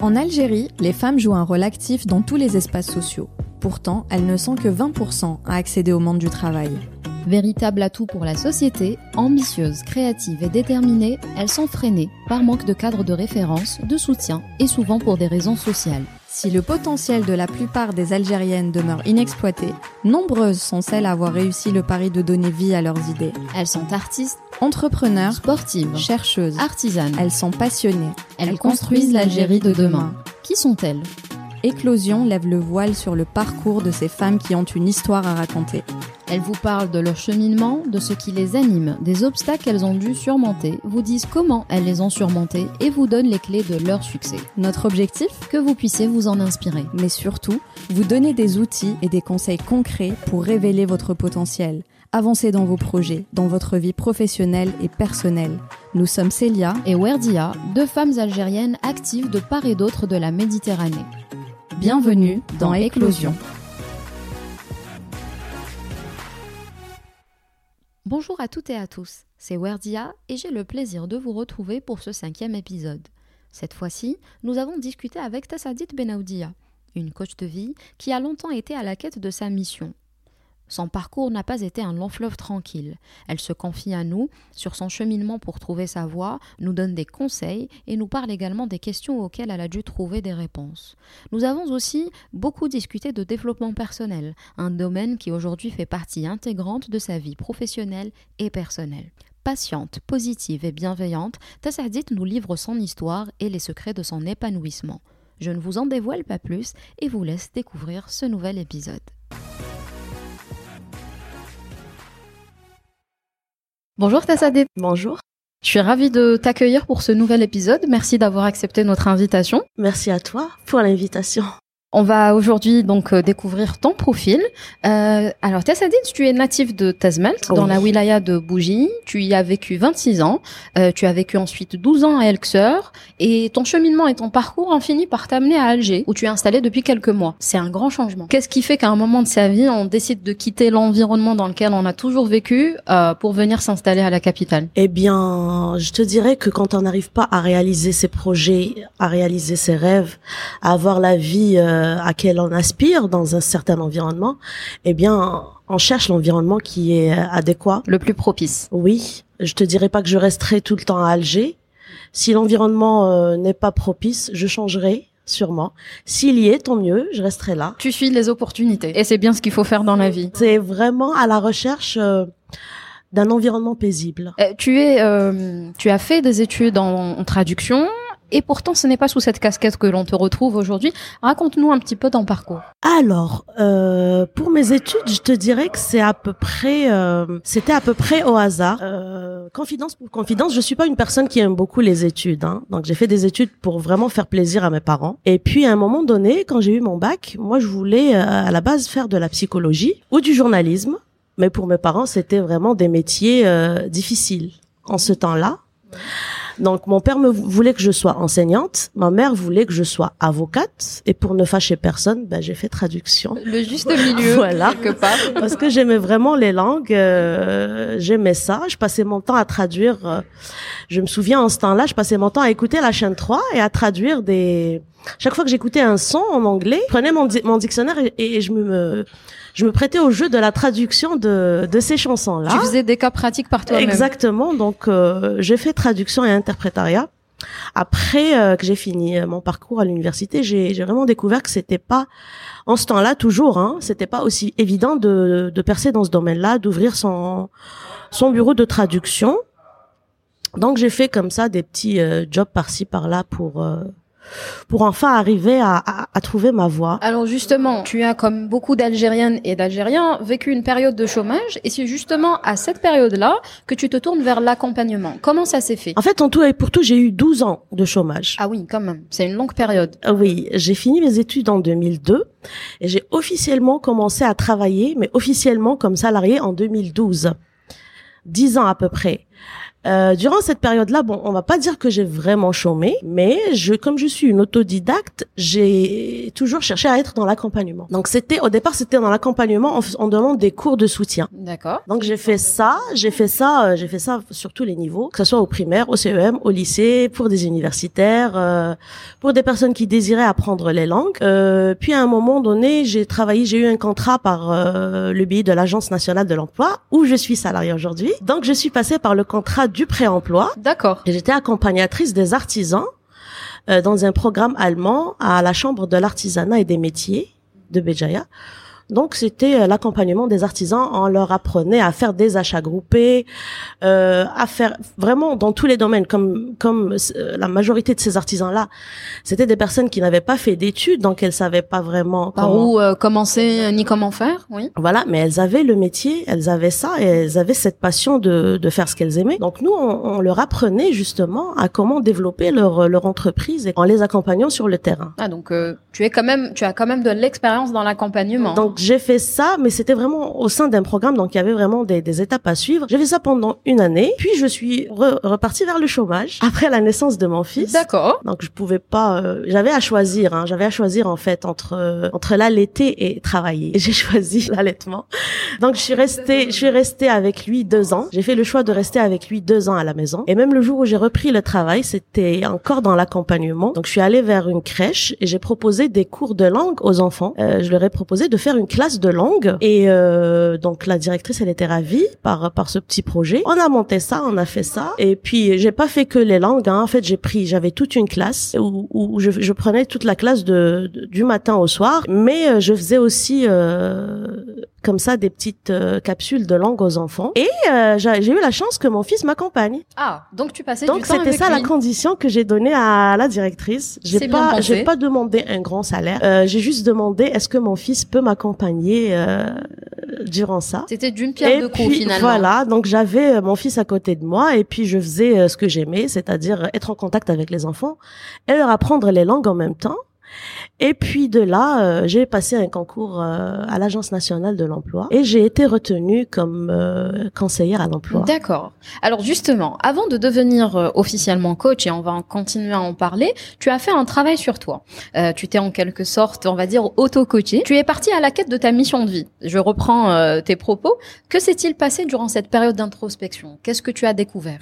En Algérie, les femmes jouent un rôle actif dans tous les espaces sociaux. Pourtant, elles ne sont que 20% à accéder au monde du travail. Véritable atout pour la société, ambitieuses, créatives et déterminées, elles sont freinées par manque de cadre de référence, de soutien et souvent pour des raisons sociales. Si le potentiel de la plupart des Algériennes demeure inexploité, nombreuses sont celles à avoir réussi le pari de donner vie à leurs idées. Elles sont artistes, Entrepreneurs, sportives, chercheuses, artisanes. elles sont passionnées. Elles construisent l'Algérie de demain. Qui sont-elles? Éclosion lève le voile sur le parcours de ces femmes qui ont une histoire à raconter. Elles vous parlent de leur cheminement, de ce qui les anime, des obstacles qu'elles ont dû surmonter, vous disent comment elles les ont surmontés et vous donnent les clés de leur succès. Notre objectif? Que vous puissiez vous en inspirer. Mais surtout, vous donner des outils et des conseils concrets pour révéler votre potentiel. Avancez dans vos projets, dans votre vie professionnelle et personnelle. Nous sommes Célia Et Werdia, deux femmes algériennes actives de part et d'autre de la Méditerranée. Bienvenue dans Éclosion. Bonjour à toutes et à tous, c'est Werdia et j'ai le plaisir de vous retrouver pour ce cinquième épisode. Cette fois-ci, nous avons discuté avec Tassadit Benaoudia, une coach de vie qui a longtemps été à la quête de sa mission. Son parcours n'a pas été un long fleuve tranquille. Elle se confie à nous sur son cheminement pour trouver sa voie, nous donne des conseils et nous parle également des questions auxquelles elle a dû trouver des réponses. Nous avons aussi beaucoup discuté de développement personnel, un domaine qui aujourd'hui fait partie intégrante de sa vie professionnelle et personnelle. Patiente, positive et bienveillante, Tassadit nous livre son histoire et les secrets de son épanouissement. Je ne vous en dévoile pas plus et vous laisse découvrir ce nouvel épisode. Bonjour Tassadit. Bonjour. Je suis ravie de t'accueillir pour ce nouvel épisode. Merci d'avoir accepté notre invitation. Merci à toi pour l'invitation. On va aujourd'hui donc euh, découvrir ton profil. Euh, alors Tassadit, tu es natif de Tazmalt, dans Oui. la wilaya de Bougie. Tu y as vécu 26 ans. Euh, tu as vécu ensuite 12 ans à Elxeur. Et ton cheminement et ton parcours ont fini par t'amener à Alger, où tu es installé depuis quelques mois. C'est un grand changement. Qu'est-ce qui fait qu'à un moment de sa vie, on décide de quitter l'environnement dans lequel on a toujours vécu euh, pour venir s'installer à la capitale? Eh bien, je te dirais que quand on n'arrive pas à réaliser ses projets, à réaliser ses rêves, à avoir la vie euh, à laquelle on aspire dans un certain environnement, eh bien, on cherche l'environnement qui est euh, adéquat. Le plus propice. Oui, je te dirais pas que je resterai tout le temps à Alger. Si l'environnement euh, n'est pas propice, je changerai sûrement. S'il y est, tant mieux, je resterai là. Tu suis les opportunités. Et c'est bien ce qu'il faut faire dans la vie. C'est vraiment à la recherche euh, d'un environnement paisible. Euh, tu es, euh, tu as fait des études en, en traduction. Et pourtant, ce n'est pas sous cette casquette que l'on te retrouve aujourd'hui. Raconte-nous un petit peu ton parcours. Alors, euh, pour mes études, je te dirais que c'est à peu près, euh, c'était à peu près au hasard. Euh, confidence pour confidence, je suis pas une personne qui aime beaucoup les études, hein. donc j'ai fait des études pour vraiment faire plaisir à mes parents. Et puis à un moment donné, quand j'ai eu mon bac, moi je voulais euh, à la base faire de la psychologie ou du journalisme, mais pour mes parents c'était vraiment des métiers euh, difficiles en ce temps-là. Donc mon père me vou- voulait que je sois enseignante, ma mère voulait que je sois avocate, et pour ne fâcher personne, ben j'ai fait traduction. Le juste milieu, Voilà. quelque part. Parce que j'aimais vraiment les langues, euh, j'aimais ça. Je passais mon temps à traduire. euh, je me souviens en ce temps-là, je passais mon temps à écouter la chaîne 3 et à traduire des. Chaque fois que j'écoutais un son en anglais, je prenais mon, di- mon dictionnaire et, et je me je me prêtais au jeu de la traduction de de ces chansons-là. Tu faisais des cas pratiques par toi-même. Exactement. Donc euh, j'ai fait traduction et interprétariat. Après euh, que j'ai fini euh, mon parcours à l'université, j'ai j'ai vraiment découvert que c'était pas en ce temps-là toujours, hein, c'était pas aussi évident de de percer dans ce domaine-là, d'ouvrir son son bureau de traduction. Donc j'ai fait comme ça des petits euh, jobs par-ci par-là pour euh, pour enfin arriver à, à, à trouver ma voie. Alors justement, tu as comme beaucoup d'Algériennes et d'Algériens vécu une période de chômage et c'est justement à cette période-là que tu te tournes vers l'accompagnement. Comment ça s'est fait? En fait, en tout et pour tout, j'ai eu 12 ans de chômage. Ah oui, quand même, c'est une longue période. Ah Oui, j'ai fini mes études en 2002 et j'ai officiellement commencé à travailler, mais officiellement comme salarié en 2012. Dix ans à peu près. Euh, durant cette période-là, bon, on va pas dire que j'ai vraiment chômé, mais je, comme je suis une autodidacte, j'ai toujours cherché à être dans l'accompagnement. Donc c'était, au départ, c'était dans l'accompagnement, on, on demande des cours de soutien. D'accord. Donc j'ai fait ça, j'ai fait ça, euh, j'ai fait ça sur tous les niveaux, que ce soit au primaire, au CEM, au lycée, pour des universitaires, euh, pour des personnes qui désiraient apprendre les langues. Euh, puis à un moment donné, j'ai travaillé, j'ai eu un contrat par euh, le biais de l'Agence nationale de l'emploi, où je suis salariée aujourd'hui. Donc je suis passée par le contrat du pré-emploi. D'accord. Et J'étais accompagnatrice des artisans euh, dans un programme allemand à la Chambre de l'artisanat et des métiers de Béjaïa. Donc c'était euh, l'accompagnement des artisans. On leur apprenait à faire des achats groupés, euh, à faire vraiment dans tous les domaines. Comme comme euh, la majorité de ces artisans là, c'était des personnes qui n'avaient pas fait d'études, donc elles savaient pas vraiment Par comment- où euh, commencer ni comment faire, oui. voilà, mais elles avaient le métier, elles avaient ça et elles avaient cette passion de, de faire ce qu'elles aimaient. Donc nous, on, on leur apprenait justement à comment développer leur, leur entreprise et en les accompagnant sur le terrain. Ah donc euh, tu es quand même, tu as quand même de l'expérience dans l'accompagnement. Donc j'ai fait ça, mais c'était vraiment au sein d'un programme, donc il y avait vraiment des, des étapes à suivre. J'ai fait ça pendant une année, puis je suis re- repartie vers le chômage après la naissance de mon fils. D'accord. Donc je pouvais pas, euh, j'avais à choisir, hein, j'avais à choisir en fait entre euh, entre l'allaiter et travailler. J'ai choisi l'allaitement. Donc je suis restée, je suis restée avec lui deux ans. J'ai fait le choix de rester avec lui deux ans à la maison. Et même le jour où j'ai repris le travail, c'était encore dans l'accompagnement. Donc je suis allée vers une crèche et j'ai proposé des cours de langue aux enfants. Euh, je leur ai proposé de faire une classe de langue et euh, donc la directrice elle était ravie par par ce petit projet. On a monté ça, on a fait ça et puis j'ai pas fait que les langues. Hein. En fait j'ai pris, j'avais toute une classe où, où je, je prenais toute la classe de, de- du matin au soir, mais euh, je faisais aussi euh, comme ça des petites euh, capsules de langue aux enfants. Et euh, j'ai eu la chance que mon fils m'accompagne. Ah donc tu passais Donc du temps c'était ça la lui. condition que j'ai donnée à la directrice. J'ai pas, j'ai pas demandé un grand salaire. Euh, j'ai juste demandé est-ce que mon fils peut m'accompagner? Euh, durant ça. C'était d'une pierre Et deux coups finalement. voilà, donc j'avais euh, mon fils à côté de moi et puis je faisais euh, ce que j'aimais, c'est-à-dire être en contact avec les enfants et leur apprendre les langues en même temps. Et puis de là, euh, j'ai passé un concours euh, à l'Agence nationale de l'emploi et j'ai été retenue comme euh, conseillère à l'emploi. D'accord. Alors justement, avant de devenir officiellement coach, et on va continuer à en parler, tu as fait un travail sur toi. Tu t'es en quelque sorte, on va dire, auto-coaché. Tu es parti à la quête de ta mission de vie. Je reprends tes propos. Que s'est-il passé durant cette période d'introspection? Qu'est-ce que tu as découvert?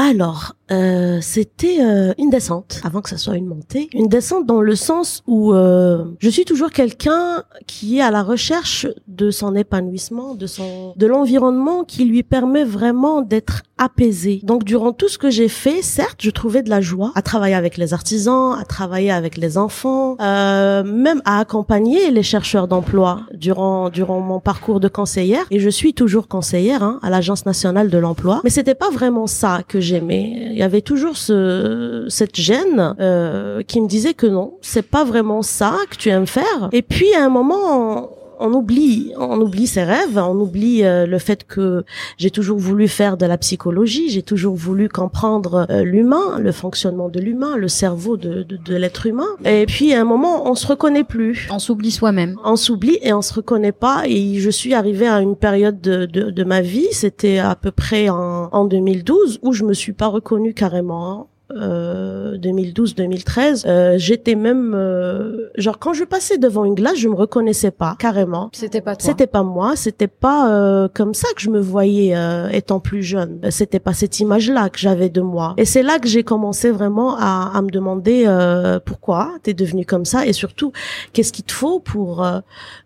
Alors, euh, c'était euh, une descente, avant que ça soit une montée. Une descente dans le sens où euh, je suis toujours quelqu'un qui est à la recherche de son épanouissement, de son, de l'environnement qui lui permet vraiment d'être apaisé. Donc, durant tout ce que j'ai fait, certes, je trouvais de la joie à travailler avec les artisans, à travailler avec les enfants, euh, même à accompagner les chercheurs d'emploi durant durant mon parcours de conseillère. Et je suis toujours conseillère hein, à l'Agence nationale de l'emploi. Mais c'était pas vraiment ça que j'aimais. Il y avait toujours ce cette gêne euh, qui me disait que non, c'est pas vraiment ça que tu aimes faire. Et puis à un moment. On, oublie, on oublie ses rêves, on oublie euh, le fait que j'ai toujours voulu faire de la psychologie, j'ai toujours voulu comprendre euh, l'humain, le fonctionnement de l'humain, le cerveau de, de, de l'être humain. Et puis à un moment, on se reconnaît plus On s'oublie soi-même. on s'oublie et on se reconnaît pas et je suis arrivée à une période de, de, de ma vie c'était à peu près en, en 2012 où je me suis pas reconnue carrément. Euh, 2012-2013 euh, j'étais même euh, genre quand je passais devant une glace je me reconnaissais pas carrément C'était pas toi. c'était pas moi, c'était pas euh, comme ça que je me voyais euh, étant plus jeune. C'était pas cette image-là que j'avais de moi. Et c'est là que j'ai commencé vraiment à, à me demander euh, pourquoi t'es devenue comme ça et surtout qu'est-ce qu'il te faut pour euh,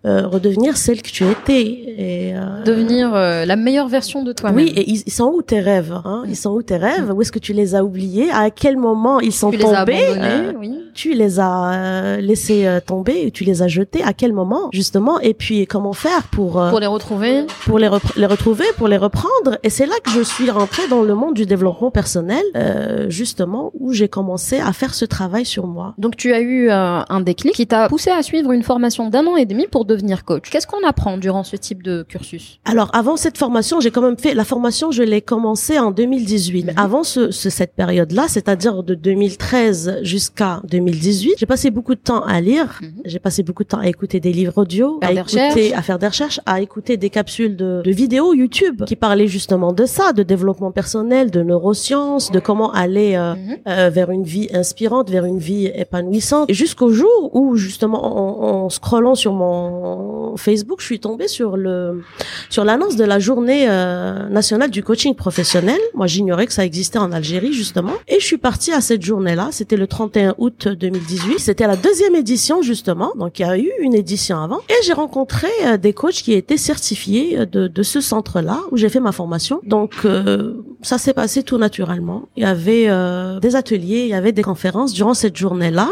euh, redevenir celle que tu étais. Et, euh, Devenir euh, la meilleure version de toi-même. oui, et ils, ils sont où tes rêves hein? Ils sont où tes rêves? Où est-ce que tu les as oubliés? À quel moment ils sont tu tombés Euh, oui. tu les as euh, laissés euh, tomber, tu les as jetés à quel moment justement et puis comment faire pour euh, Pour les retrouver. pour les, retrouver, pour les reprendre. Et c'est là que je suis rentrée dans le monde du développement personnel, euh, justement, où j'ai commencé à faire ce travail sur moi. Donc tu as eu euh, un déclic qui t'a poussé à suivre une formation d'un an et demi pour devenir coach. Qu'est-ce qu'on apprend durant ce type de cursus? Alors, avant cette formation, j'ai quand même fait la formation, je l'ai commencée en 2018. Mais Mhm. avant ce, ce- cette période-là, c'était c'est-à-dire de 2013 jusqu'à 2018. J'ai passé beaucoup de temps à lire, Mhm. j'ai passé beaucoup de temps à écouter des livres audio, Faire à écouter, à faire des recherches, à écouter des capsules de, de vidéos YouTube qui parlaient justement de ça, de développement personnel, de neurosciences, de comment aller euh, Mhm. euh, vers une vie inspirante, vers une vie épanouissante. Jusqu'au jour où justement en, en scrollant sur mon Facebook, je suis tombée sur le sur l'annonce de la journée euh, nationale du coaching professionnel. Moi, j'ignorais que ça existait en Algérie justement, et je suis partie à cette journée-là. C'était le 31 août 2018. C'était la deuxième édition justement. Donc il y a eu une édition avant, et j'ai rencontré euh, des coachs qui étaient certifiés euh, de, de ce centre-là où j'ai fait ma formation. Donc euh, ça s'est passé tout naturellement. Il y avait euh, des ateliers, il y avait des conférences durant cette journée-là.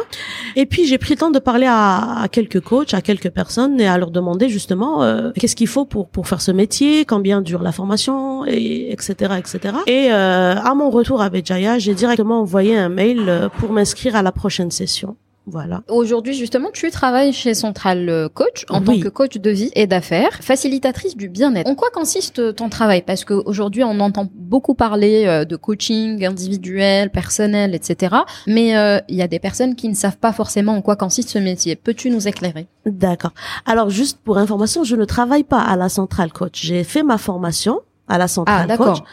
Et puis j'ai pris le temps de parler à, à quelques coachs, à quelques personnes et à leur demander justement euh, qu'est-ce qu'il faut pour pour faire ce métier, combien dure la formation, et etc. etc. Et euh, à mon retour à Béjaïa, j'ai directement envoyé un mail euh, pour m'inscrire à la prochaine session. Voilà. Aujourd'hui, justement, tu travailles chez Central euh, Coach en tant que coach de vie et d'affaires, facilitatrice du bien-être. En quoi consiste ton travail? Parce qu'aujourd'hui, on entend beaucoup parler euh, de coaching individuel, personnel, etc. Mais euh, il y a des personnes qui ne savent pas forcément en quoi consiste ce métier. Peux-tu nous éclairer? D'accord. Alors juste pour information, je ne travaille pas à la Centrale Coach. J'ai fait ma formation à la Ah, Centrale Coach. d'accord.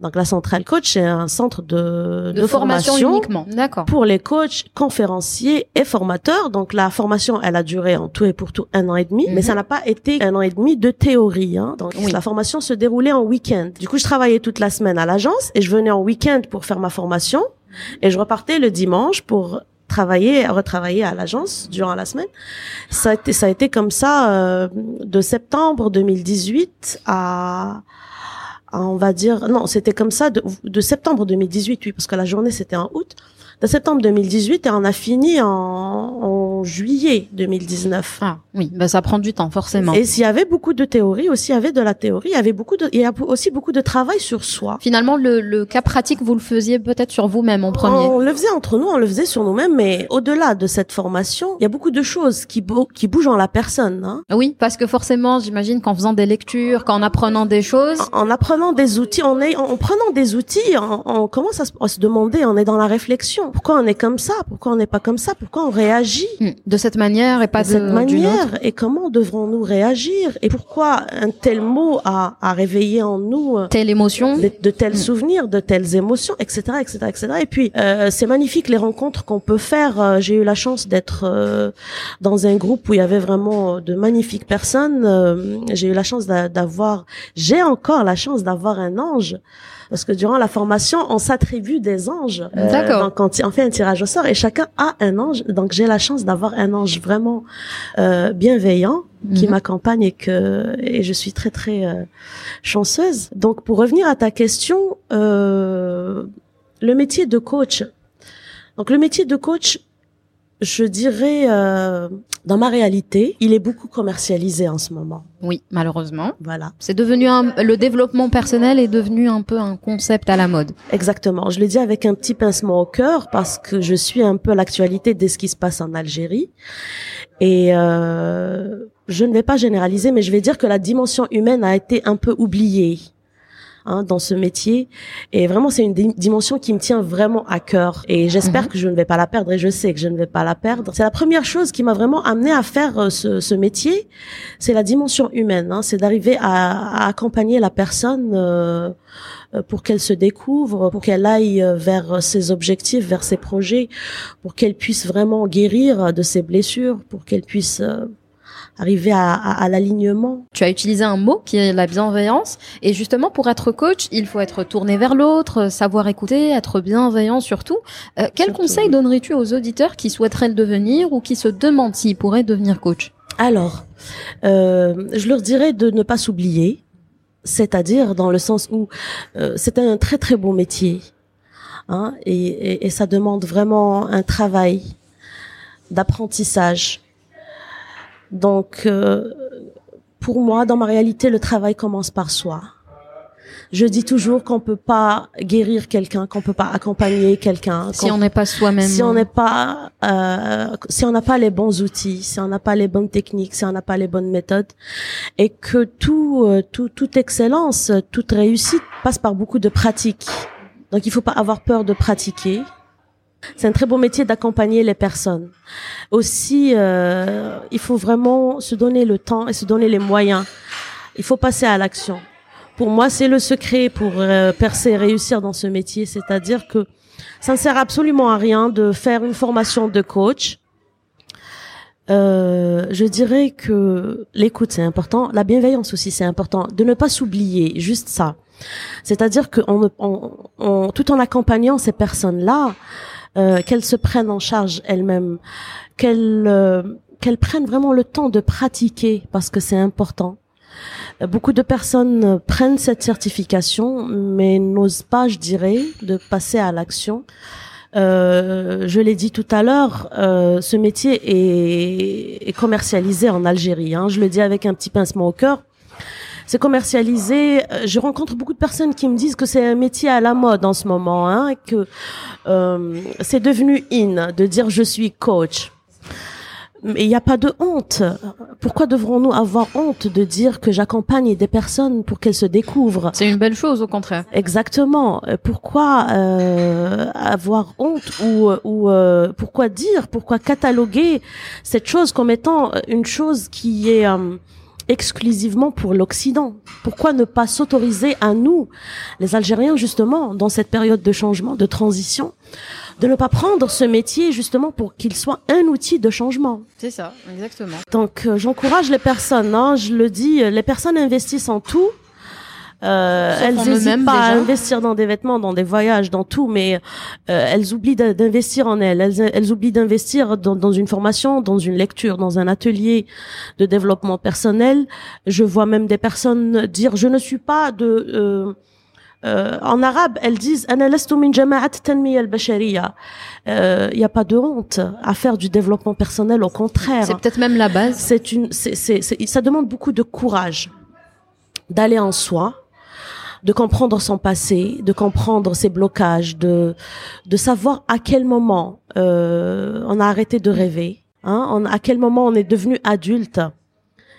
Donc la Centrale Coach, c'est un centre de, De, formation, uniquement. D'accord. pour les coachs, conférenciers et formateurs. Donc la formation, elle a duré en tout et pour tout un an et demi, Mhm. mais ça n'a pas été un an et demi de théorie. Hein. Donc Oui. la formation se déroulait en week-end. Du coup, je travaillais toute la semaine à l'agence et je venais en week-end pour faire ma formation et je repartais le dimanche pour travailler, retravailler à l'agence durant la semaine. Ça a été, ça a été comme ça euh, de septembre 2018 à à, on va dire, non, c'était comme ça de, de septembre 2018, oui, parce que la journée c'était en août, de septembre 2018 et on a fini en, en juillet 2019. Ah oui, bah ça prend du temps forcément. Et s'il y avait beaucoup de théorie, aussi il y avait de la théorie, il y avait beaucoup de, il y a aussi beaucoup de travail sur soi. Finalement, le, le cas pratique, vous le faisiez peut-être sur vous-même en premier. On le faisait entre nous, on le faisait sur nous-mêmes, mais au-delà de cette formation, il y a beaucoup de choses qui, bou- qui bougent en la personne. Hein. Oui, parce que forcément, j'imagine qu'en faisant des lectures, qu'en apprenant des choses, En, en apprenant des outils, on est, en, en prenant des outils, on, on commence à se, à se demander, on est dans la réflexion. Pourquoi on est comme ça? Pourquoi on n'est pas comme ça? Pourquoi on réagit? Hmm, de cette manière et pas de de, cette manière autre? Et comment devrons-nous réagir? Et pourquoi un tel mot a, a réveillé en nous euh, Telle émotion? de, de tels Mm. souvenirs, de telles émotions, etc., etc., etc. Et puis, euh, c'est magnifique les rencontres qu'on peut faire. Euh, J'ai eu la chance d'être euh, dans un groupe où il y avait vraiment de magnifiques personnes. Euh, J'ai eu la chance d'a- d'avoir, j'ai encore la chance d'avoir un ange. Parce que durant la formation, on s'attribue des anges. Euh, D'accord. donc, on, fait un tirage au sort et chacun a un ange. Donc, j'ai la chance d'avoir un ange vraiment euh, bienveillant qui Mhm. m'accompagne et que et je suis très très euh, chanceuse. Donc pour revenir à ta question, euh, le métier de coach. Donc le métier de coach, je dirais euh, dans ma réalité, il est beaucoup commercialisé en ce moment. Oui, malheureusement. Voilà, C'est devenu un, le développement personnel est devenu un peu un concept à la mode. exactement. Je le dis avec un petit pincement au cœur parce que je suis un peu l'actualité de ce qui se passe en Algérie et euh, je ne vais pas généraliser, mais je vais dire que la dimension humaine a été un peu oubliée. Hein, dans ce métier. Et vraiment c'est une di- dimension qui me tient vraiment à cœur. Et j'espère Mhm. que je ne vais pas la perdre et je sais que je ne vais pas la perdre. C'est la première chose qui m'a vraiment amené à faire euh, ce, ce métier c'est la dimension humaine hein, c'est d'arriver à, à accompagner la personne euh, euh, pour qu'elle se découvre, pour qu'elle aille euh, vers ses objectifs, vers ses projets, pour qu'elle puisse vraiment guérir de ses blessures, pour qu'elle puisse arriver à, à, à l'alignement. Tu as utilisé un mot qui est la bienveillance. Et justement, pour être coach, il faut être tourné vers l'autre, savoir écouter, être bienveillant surtout. Euh, quel Surtout, conseil oui. donnerais-tu aux auditeurs qui souhaiteraient le devenir ou qui se demandent s'ils pourraient devenir coach? Alors, euh, je leur dirais de ne pas s'oublier, c'est-à-dire dans le sens où euh, c'est un très très beau métier, hein, et, et, et ça demande vraiment un travail d'apprentissage. Donc, euh, pour moi, dans ma réalité, le travail commence par soi. Je dis toujours qu'on peut pas guérir quelqu'un, qu'on peut pas accompagner quelqu'un, Si on n'est pas soi-même. si on n'est pas, euh, si on n'a pas les bons outils, si on n'a pas les bonnes techniques, si on n'a pas les bonnes méthodes, et que tout, euh, tout, toute excellence, toute réussite passe par beaucoup de pratique. Donc il faut pas avoir peur de pratiquer. C'est un très beau métier d'accompagner les personnes. Aussi, euh, il faut vraiment se donner le temps et se donner les moyens. Il faut passer à l'action. Pour moi, c'est le secret pour euh, percer et réussir dans ce métier. C'est-à-dire que ça ne sert absolument à rien de faire une formation de coach. Euh, je dirais que l'écoute c'est important, la bienveillance aussi c'est important, de ne pas s'oublier, juste ça. C'est-à-dire que on, tout en accompagnant ces personnes-là, euh, qu'elles se prennent en charge elles-mêmes, qu'elles euh, qu'elles prennent vraiment le temps de pratiquer parce que c'est important. Beaucoup de personnes prennent cette certification, mais n'osent pas, je dirais, de passer à l'action. Euh, je l'ai dit tout à l'heure, euh, ce métier est, est, commercialisé en Algérie. Hein. Je le dis avec un petit pincement au cœur. C'est commercialisé. Euh, je rencontre beaucoup de personnes qui me disent que c'est un métier à la mode en ce moment, hein, que euh, c'est devenu in de dire je suis coach. Mais il n'y a pas de honte. Pourquoi devrons-nous avoir honte de dire que j'accompagne des personnes pour qu'elles se découvrent? C'est une belle chose, au contraire. Exactement. Pourquoi euh, avoir honte ou, ou euh, pourquoi dire, pourquoi cataloguer cette chose comme étant une chose qui est euh, exclusivement pour l'Occident Pourquoi ne pas s'autoriser à nous, les Algériens, justement, dans cette période de changement, de transition de ne pas prendre ce métier justement pour qu'il soit un outil de changement? C'est ça, exactement. Donc euh, j'encourage les personnes, hein, je le dis, les personnes investissent en tout. Euh, elles n'hésitent pas à investir dans des vêtements, dans des voyages, dans tout, mais euh, elles oublient d'investir en elles. Elles, elles oublient d'investir dans, dans, une formation, dans une lecture, dans un atelier de développement personnel. Je vois même des personnes dire je ne suis pas de euh, euh, en arabe, elles disent il n'y a pas de honte à faire du développement personnel, au contraire. C'est peut-être même la base. C'est une, c'est, ça demande beaucoup de courage d'aller en soi, de comprendre son passé, de comprendre ses blocages, de de savoir à quel moment euh, on a arrêté de rêver, hein, à quel moment on est devenu adulte.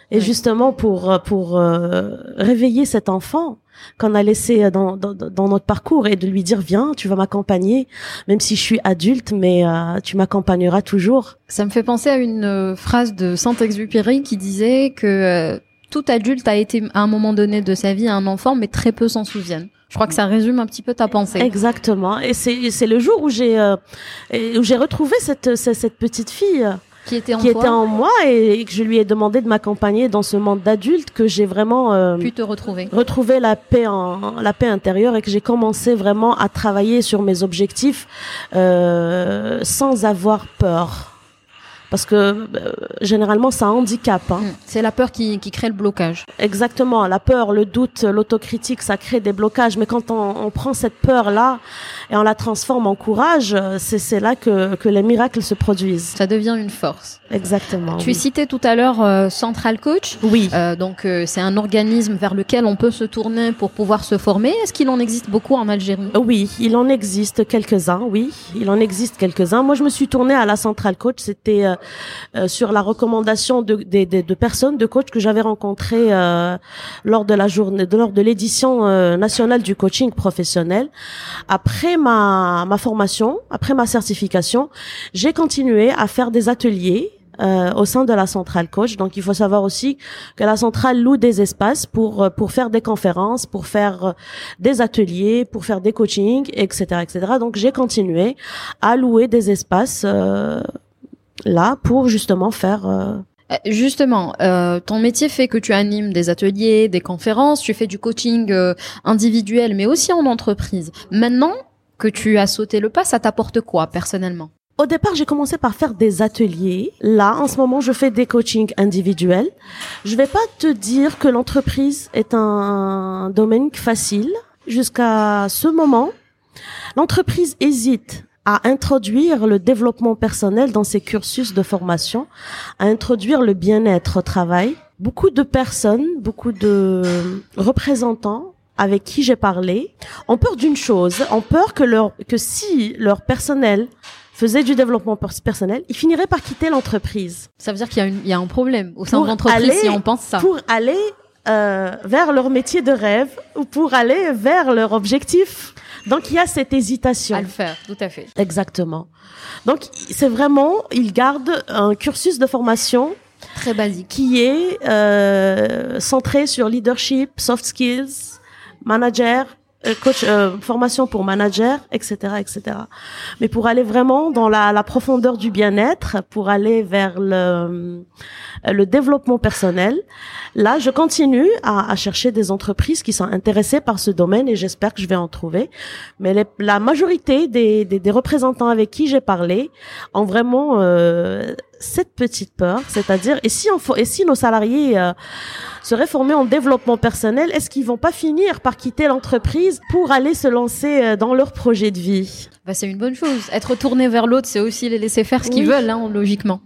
Et justement pour pour euh, réveiller cet enfant, qu'on a laissé dans, dans, dans, notre parcours et de lui dire viens, tu vas m'accompagner, même si je suis adulte, mais euh, tu m'accompagneras toujours. Ça me fait penser à une euh, phrase de Saint-Exupéry qui disait que euh, tout adulte a été à un moment donné de sa vie un enfant, mais très peu s'en souviennent. Je crois que ça résume un petit peu ta pensée. Exactement. Et c'est c'est le jour où j'ai où j'ai retrouvé cette, cette petite fille qui était en, qui était en moi et, que je lui ai demandé de m'accompagner dans ce monde d'adulte que j'ai vraiment euh, pu te retrouver retrouver la paix en la paix intérieure et que j'ai commencé vraiment à travailler sur mes objectifs euh, sans avoir peur parce que euh, généralement ça handicape. Hein. Hmm. C'est la peur qui, qui crée le blocage. Exactement, la peur, le doute, l'autocritique, ça crée des blocages. Mais quand on, on prend cette peur là et on la transforme en courage, c'est là que, que les miracles se produisent. Ça devient une force. Exactement. Tu citais tout à l'heure euh, Central Coach. Oui. Euh, donc euh, c'est un organisme vers lequel on peut se tourner pour pouvoir se former. Est-ce qu'il en existe beaucoup en Algérie? Oui, il en existe quelques-uns. Oui, il en existe quelques-uns. Moi, je me suis tournée à la Central Coach. C'était sur la recommandation de, de, de, personnes, de coachs que j'avais rencontrés lors de la journée, lors de l'édition nationale du coaching professionnel. Après ma ma formation, après ma certification, j'ai continué à faire des ateliers euh, au sein de la centrale coach. Donc il faut savoir aussi que la centrale loue des espaces pour euh, pour faire des conférences, pour faire euh, des ateliers, pour faire des coachings, etc., etc. Donc j'ai continué à louer des espaces là pour justement faire Justement, euh, ton métier fait que tu animes des ateliers, des conférences, tu fais du coaching individuel, mais aussi en entreprise. Maintenant que tu as sauté le pas, ça t'apporte quoi personnellement? Au départ, j'ai commencé par faire des ateliers. Là, en ce moment, je fais des coachings individuels. Je vais pas te dire que l'entreprise est un domaine facile. Jusqu'à ce moment, l'entreprise hésite à introduire le développement personnel dans ses cursus de formation, à introduire le bien-être au travail. Beaucoup de personnes, beaucoup de représentants avec qui j'ai parlé ont peur d'une chose, ont peur que leur, que si leur personnel faisait du développement personnel, ils finiraient par quitter l'entreprise. Ça veut dire qu'il y, y, a un problème au sein de l'entreprise si on pense ça. Pour aller euh, vers leur métier de rêve ou pour aller vers leur objectif Donc il y a cette hésitation. À le faire, tout à fait. Exactement. Donc c'est vraiment, il garde un cursus de formation très basique qui est euh, centré sur leadership, soft skills, manager, coach, euh, formation pour manager, etc., etc. Mais pour aller vraiment dans la, la profondeur du bien-être, pour aller vers le, le développement personnel, là, je continue à, à, chercher des entreprises qui sont intéressées par ce domaine et j'espère que je vais en trouver. Mais les, la majorité des, des, des, représentants avec qui j'ai parlé ont vraiment euh, cette petite peur, c'est-à-dire et si on et si nos salariés euh, seraient formés en développement personnel, est-ce qu'ils vont pas finir par quitter l'entreprise pour aller se lancer euh, dans leur projet de vie? Bah, c'est une bonne chose. Être tourné vers l'autre, c'est aussi les laisser faire ce qu'ils veulent, hein, logiquement.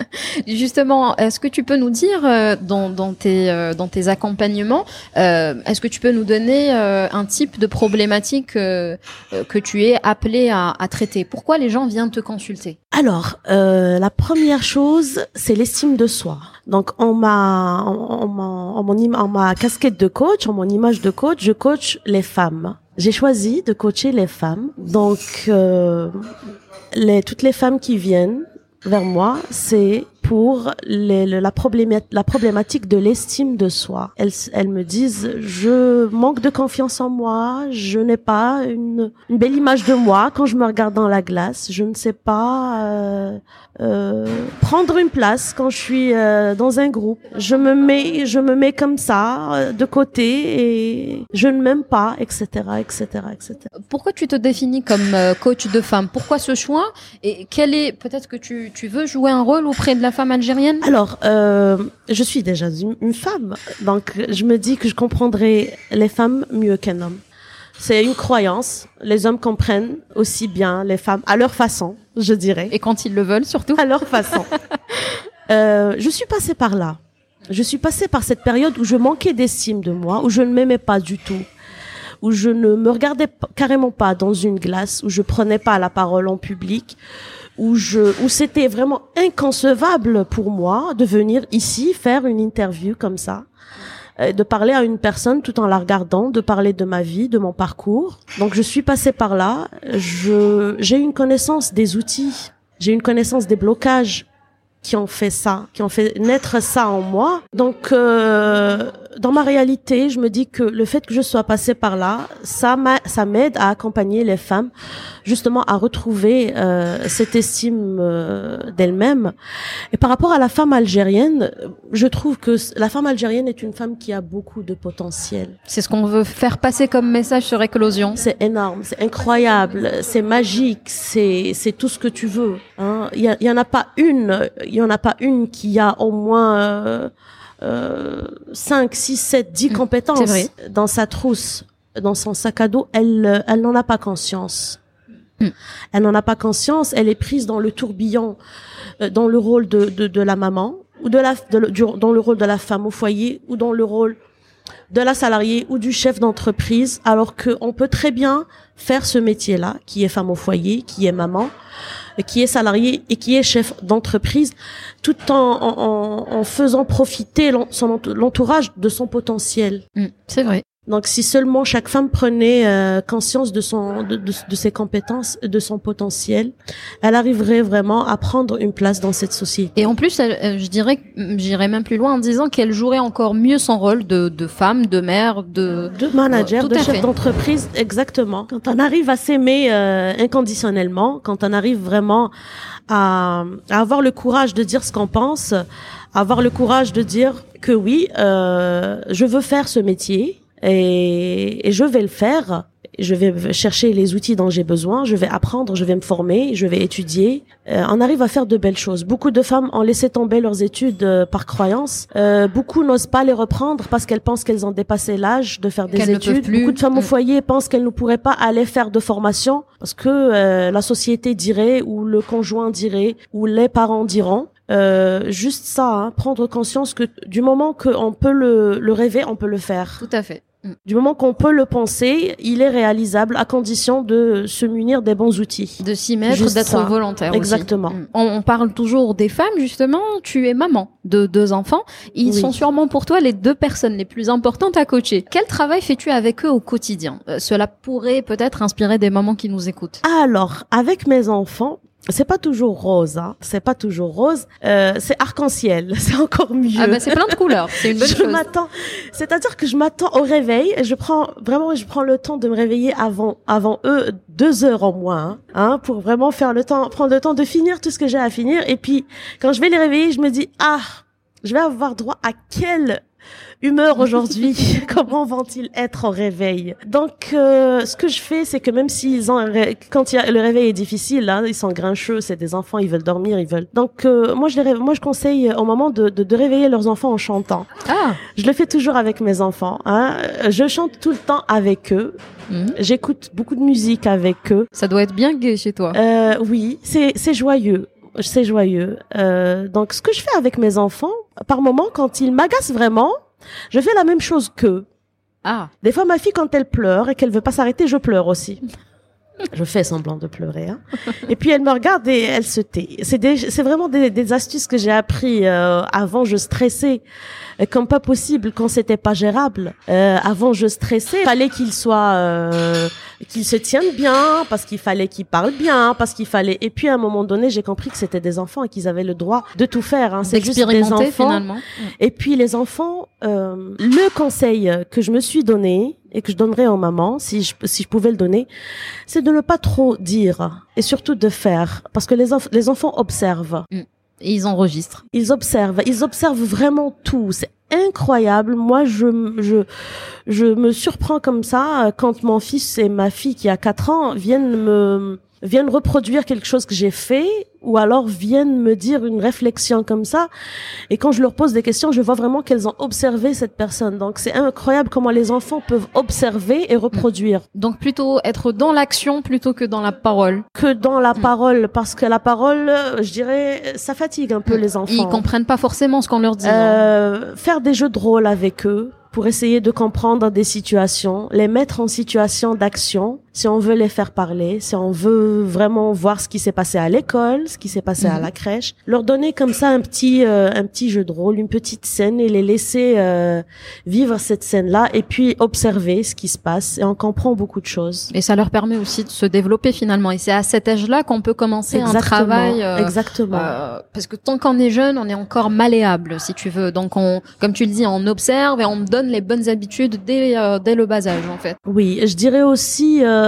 Justement, est-ce que tu peux nous dire euh, dans, dans, tes, euh, dans tes accompagnements, euh, est-ce que tu peux nous donner un type de problématique que tu es appelé à, à, traiter? Pourquoi les gens viennent te consulter? Alors, la première chose, c'est l'estime de soi. Donc, on m'a, en, mon, en ma casquette de coach, en mon image de coach, je coach les femmes. J'ai choisi de coacher les femmes. Donc, les, toutes les femmes qui viennent vers moi, c'est pour les, la, problématique, la problématique de l'estime de soi. Elles, elles me disent, je manque de confiance en moi, je n'ai pas une, une, belle image de moi quand je me regarde dans la glace, je ne sais pas euh, euh, prendre une place quand je suis euh, dans un groupe. Je me mets, je me mets comme ça euh, de côté et je ne m'aime pas, etc., etc., etc. Pourquoi tu te définis comme euh, coach de femme? Pourquoi ce choix? Et quel est peut-être que tu, tu veux jouer un rôle auprès de la femme algérienne? Alors, euh, je suis déjà une, une, femme, donc je me dis que je comprendrai les femmes mieux qu'un homme. C'est une croyance. Les hommes comprennent aussi bien les femmes à leur façon, je dirais. Et quand ils le veulent, surtout. À leur façon. euh, je suis passée par là. Je suis passée par cette période où je manquais d'estime de moi, où je ne m'aimais pas du tout, où je ne me regardais carrément pas dans une glace, où je prenais pas la parole en public, où je, où c'était vraiment inconcevable pour moi de venir ici faire une interview comme ça euh, de parler à une personne tout en la regardant, de parler de ma vie, de mon parcours. Donc je suis passée par là. Je j'ai une connaissance des outils, j'ai une connaissance des blocages qui ont fait ça, qui ont fait naître ça en moi. Donc, euh, dans ma réalité, je me dis que le fait que je sois passée par là, ça ça m'aide à accompagner les femmes justement à retrouver euh, cette estime euh, d'elle-même. Et par rapport à la femme algérienne, je trouve que la femme algérienne est une femme qui a beaucoup de potentiel. C'est ce qu'on veut faire passer comme message sur Éclosion. C'est énorme, c'est incroyable, c'est magique, c'est c'est tout ce que tu veux. Hein. Il y, y en a pas une il y en a pas une qui a au moins euh, 5, 6, 7, 10 compétences dans sa trousse, dans son sac à dos. Elle, elle n'en a pas conscience. Mm. Elle n'en a pas conscience. Elle est prise dans le tourbillon, euh, dans le rôle de, de, de, la maman ou de la, de, dans le rôle de la femme au foyer ou dans le rôle de la salariée ou du chef d'entreprise, alors qu'on peut très bien faire ce métier-là, qui est femme au foyer, qui est maman, qui est salarié et qui est chef d'entreprise, tout en, en, en, faisant profiter l'entourage de son potentiel. Mm, c'est vrai. Donc, si seulement chaque femme prenait euh, conscience de son, de, de, de, ses compétences, de son potentiel, elle arriverait vraiment à prendre une place dans cette société. Et en plus, elle, je dirais, j'irais même plus loin en disant qu'elle jouerait encore mieux son rôle de, de femme, de mère, de de manager, de chef d'entreprise, exactement. Quand on arrive à s'aimer euh, inconditionnellement, quand on arrive vraiment à, à avoir le courage de dire ce qu'on pense, avoir le courage de dire que oui, euh, je veux faire ce métier et, et, je vais le faire. Je vais chercher les outils dont j'ai besoin, je vais apprendre, je vais me former, je vais étudier. Euh, on arrive à faire de belles choses. Beaucoup de femmes ont laissé tomber leurs études euh, par croyance. Euh, beaucoup n'osent pas les reprendre parce qu'elles pensent qu'elles ont dépassé l'âge de faire des études. Beaucoup de femmes au foyer pensent qu'elles ne pourraient pas aller faire de formation parce que euh, la société dirait ou le conjoint dirait ou les parents diront. Euh, juste ça, hein, prendre conscience que du moment qu'on peut le, le rêver, on peut le faire. Tout à fait. Mm. Du moment qu'on peut le penser, il est réalisable à condition de se munir des bons outils. De s'y mettre, d'être volontaire. Exactement. Mm. On, on parle toujours des femmes, justement. Tu es maman de deux enfants. Ils Oui. sont sûrement pour toi les deux personnes les plus importantes à coacher. Quel travail fais-tu avec eux au quotidien? Euh, Cela pourrait peut-être inspirer des mamans qui nous écoutent. Alors, avec mes enfants, c'est pas toujours rose, hein. C'est pas toujours rose. Euh, c'est arc-en-ciel. C'est encore mieux. Ah bah c'est plein de couleurs, c'est une bonne je chose. m'attends. C'est-à-dire que je m'attends au réveil et je prends vraiment, je prends le temps de me réveiller avant, avant eux, deux heures en moins, hein, pour vraiment faire le temps, prendre le temps de finir tout ce que j'ai à finir. Et puis, quand je vais les réveiller, je me dis, ah, je vais avoir droit à quelle humeur aujourd'hui Comment vont-ils être au réveil? Donc, euh, ce que je fais, c'est que même s'ils ont, quand il y a, le réveil est difficile, là, ils sont grincheux, c'est des enfants, ils veulent dormir, ils veulent. Donc, euh, moi, je les, moi, je conseille au moment de, de, de réveiller leurs enfants en chantant. Ah, Je le fais toujours avec mes enfants. Hein. Je chante tout le temps avec eux. Mhm. J'écoute beaucoup de musique avec eux. ça doit être bien gai chez toi. Euh, oui, c'est c'est joyeux. C'est joyeux. Euh, donc, ce que je fais avec mes enfants, par moment, quand ils m'agacent vraiment, je fais la même chose qu'eux. Ah, Des fois, ma fille, quand elle pleure et qu'elle veut pas s'arrêter, je pleure aussi. Je fais semblant de pleurer. Hein. Et puis elle me regarde et elle se tait. C'est vraiment des, des astuces que j'ai appris. Euh, avant, je stressais comme pas possible quand c'était pas gérable. Euh, avant, je stressais. Fallait qu'ils soient, euh, qu'ils se tiennent bien, parce qu'il fallait qu'ils parlent bien, parce qu'il fallait. Et puis à un moment donné, j'ai compris que c'était des enfants et qu'ils avaient le droit de tout faire. Hein. C'est juste des enfants. finalement. Et puis les enfants, euh, le conseil que je me suis donné et que je donnerais aux mamans, si je, si je pouvais le donner, c'est de ne pas trop dire et surtout de faire, parce que les, les enfants observent. Et ils enregistrent. Ils observent, ils observent vraiment tout. C'est incroyable. Moi, je, je, je me surprends comme ça euh, quand mon fils et ma fille qui a 4 ans viennent me viennent reproduire quelque chose que j'ai fait ou alors viennent me dire une réflexion comme ça et quand je leur pose des questions je vois vraiment qu'elles ont observé cette personne donc c'est incroyable comment les enfants peuvent observer et reproduire Donc plutôt être dans l'action plutôt que dans la parole. que dans la parole parce que la parole euh, je dirais ça fatigue un peu les enfants Ils comprennent pas forcément ce qu'on leur dit. hein. Euh, faire des jeux de rôle avec eux pour essayer de comprendre des situations, les mettre en situation d'action, si on veut les faire parler, si on veut vraiment voir ce qui s'est passé à l'école, ce qui s'est passé à Mhm. la crèche, leur donner comme ça un petit euh, un petit jeu de rôle, une petite scène et les laisser euh, vivre cette scène-là et puis observer ce qui se passe et on comprend beaucoup de choses. Et ça leur permet aussi de se développer finalement. Et c'est à cet âge-là qu'on peut commencer un travail. euh, exactement. euh, parce que tant qu'on est jeune, on est encore malléable, si tu veux. Donc, on, comme tu le dis, on observe et on donne les bonnes habitudes dès, euh, dès le bas âge, en fait. Oui, je dirais aussi, euh,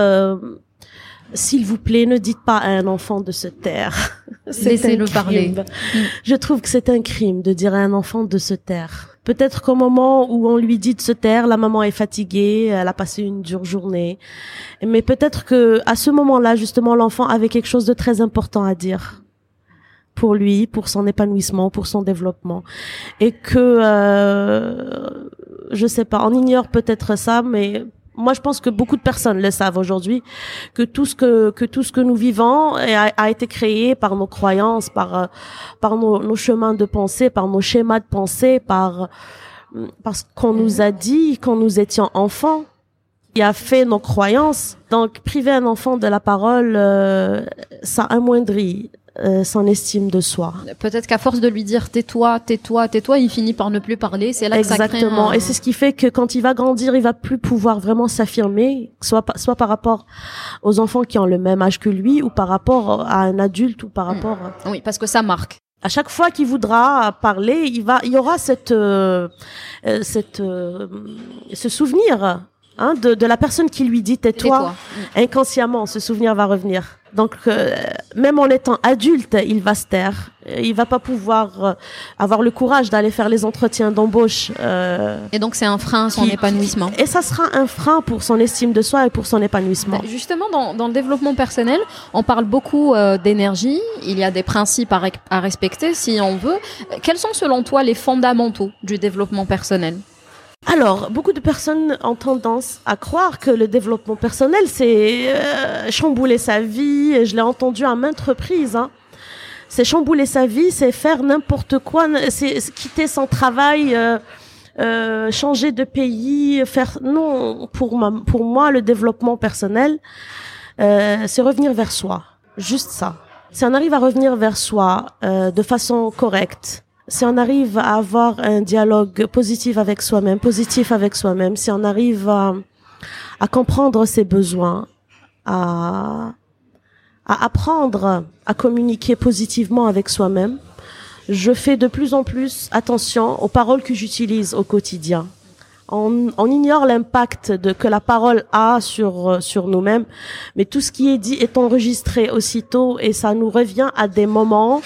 s'il vous plaît, ne dites pas à un enfant de se taire. C'est Laissez-le parler. Mm. Je trouve que c'est un crime de dire à un enfant de se taire. Peut-être qu'au moment où on lui dit de se taire, la maman est fatiguée, elle a passé une dure journée. Mais peut-être que à ce moment-là, justement, l'enfant avait quelque chose de très important à dire pour lui, pour son épanouissement, pour son développement, et que euh, je sais pas, on ignore peut-être ça, mais moi je pense que beaucoup de personnes le savent aujourd'hui, que tout ce que que tout ce que nous vivons a, a été créé par nos croyances, par euh, par nos, nos chemins de pensée, par nos schémas de pensée, par parce qu'on nous a dit quand nous étions enfants qui a fait nos croyances. Donc, priver un enfant de la parole, euh, ça amoindrit euh, son estime de soi. Peut-être qu'à force de lui dire tais-toi, tais-toi, tais-toi, il finit par ne plus parler. C'est là que ça Exactement. un- Et c'est ce qui fait que quand il va grandir, il va plus pouvoir vraiment s'affirmer, soit, soit par rapport aux enfants qui ont le même âge que lui, ou par rapport à un adulte, ou par Mm. rapport Oui, parce que ça marque. à chaque fois qu'il voudra parler, il va, il y aura cette, euh, euh, cette, euh, ce souvenir hein, de, de la personne qui lui dit tais-toi. Tais-toi. Inconsciemment, ce souvenir va revenir. Donc, euh, même en étant adulte, il va se taire. Il va pas pouvoir euh, avoir le courage d'aller faire les entretiens d'embauche. euh, Et donc, c'est un frein à son Qui- épanouissement. et ça sera un frein pour son estime de soi et pour son épanouissement. Justement, dans, dans le développement personnel, on parle beaucoup euh, d'énergie. Il y a des principes à, rec- à respecter si on veut. Quels sont selon toi les fondamentaux du développement personnel? Alors, beaucoup de personnes ont tendance à croire que le développement personnel, c'est euh, chambouler sa vie. Et Je l'ai entendu à maintes reprises. Hein. C'est chambouler sa vie, c'est faire n'importe quoi, c'est quitter son travail, euh, euh, changer de pays, faire non pour ma, pour moi le développement personnel, euh, c'est revenir vers soi, juste ça. Si on arrive à revenir vers soi euh, de façon correcte, si on arrive à avoir un dialogue positif avec soi-même, positif avec soi-même, si on arrive à, à comprendre ses besoins, à, à apprendre à communiquer positivement avec soi-même, je fais de plus en plus attention aux paroles que j'utilise au quotidien. On, on ignore l'impact de que la parole a sur sur nous-mêmes, mais tout ce qui est dit est enregistré aussitôt et ça nous revient à des moments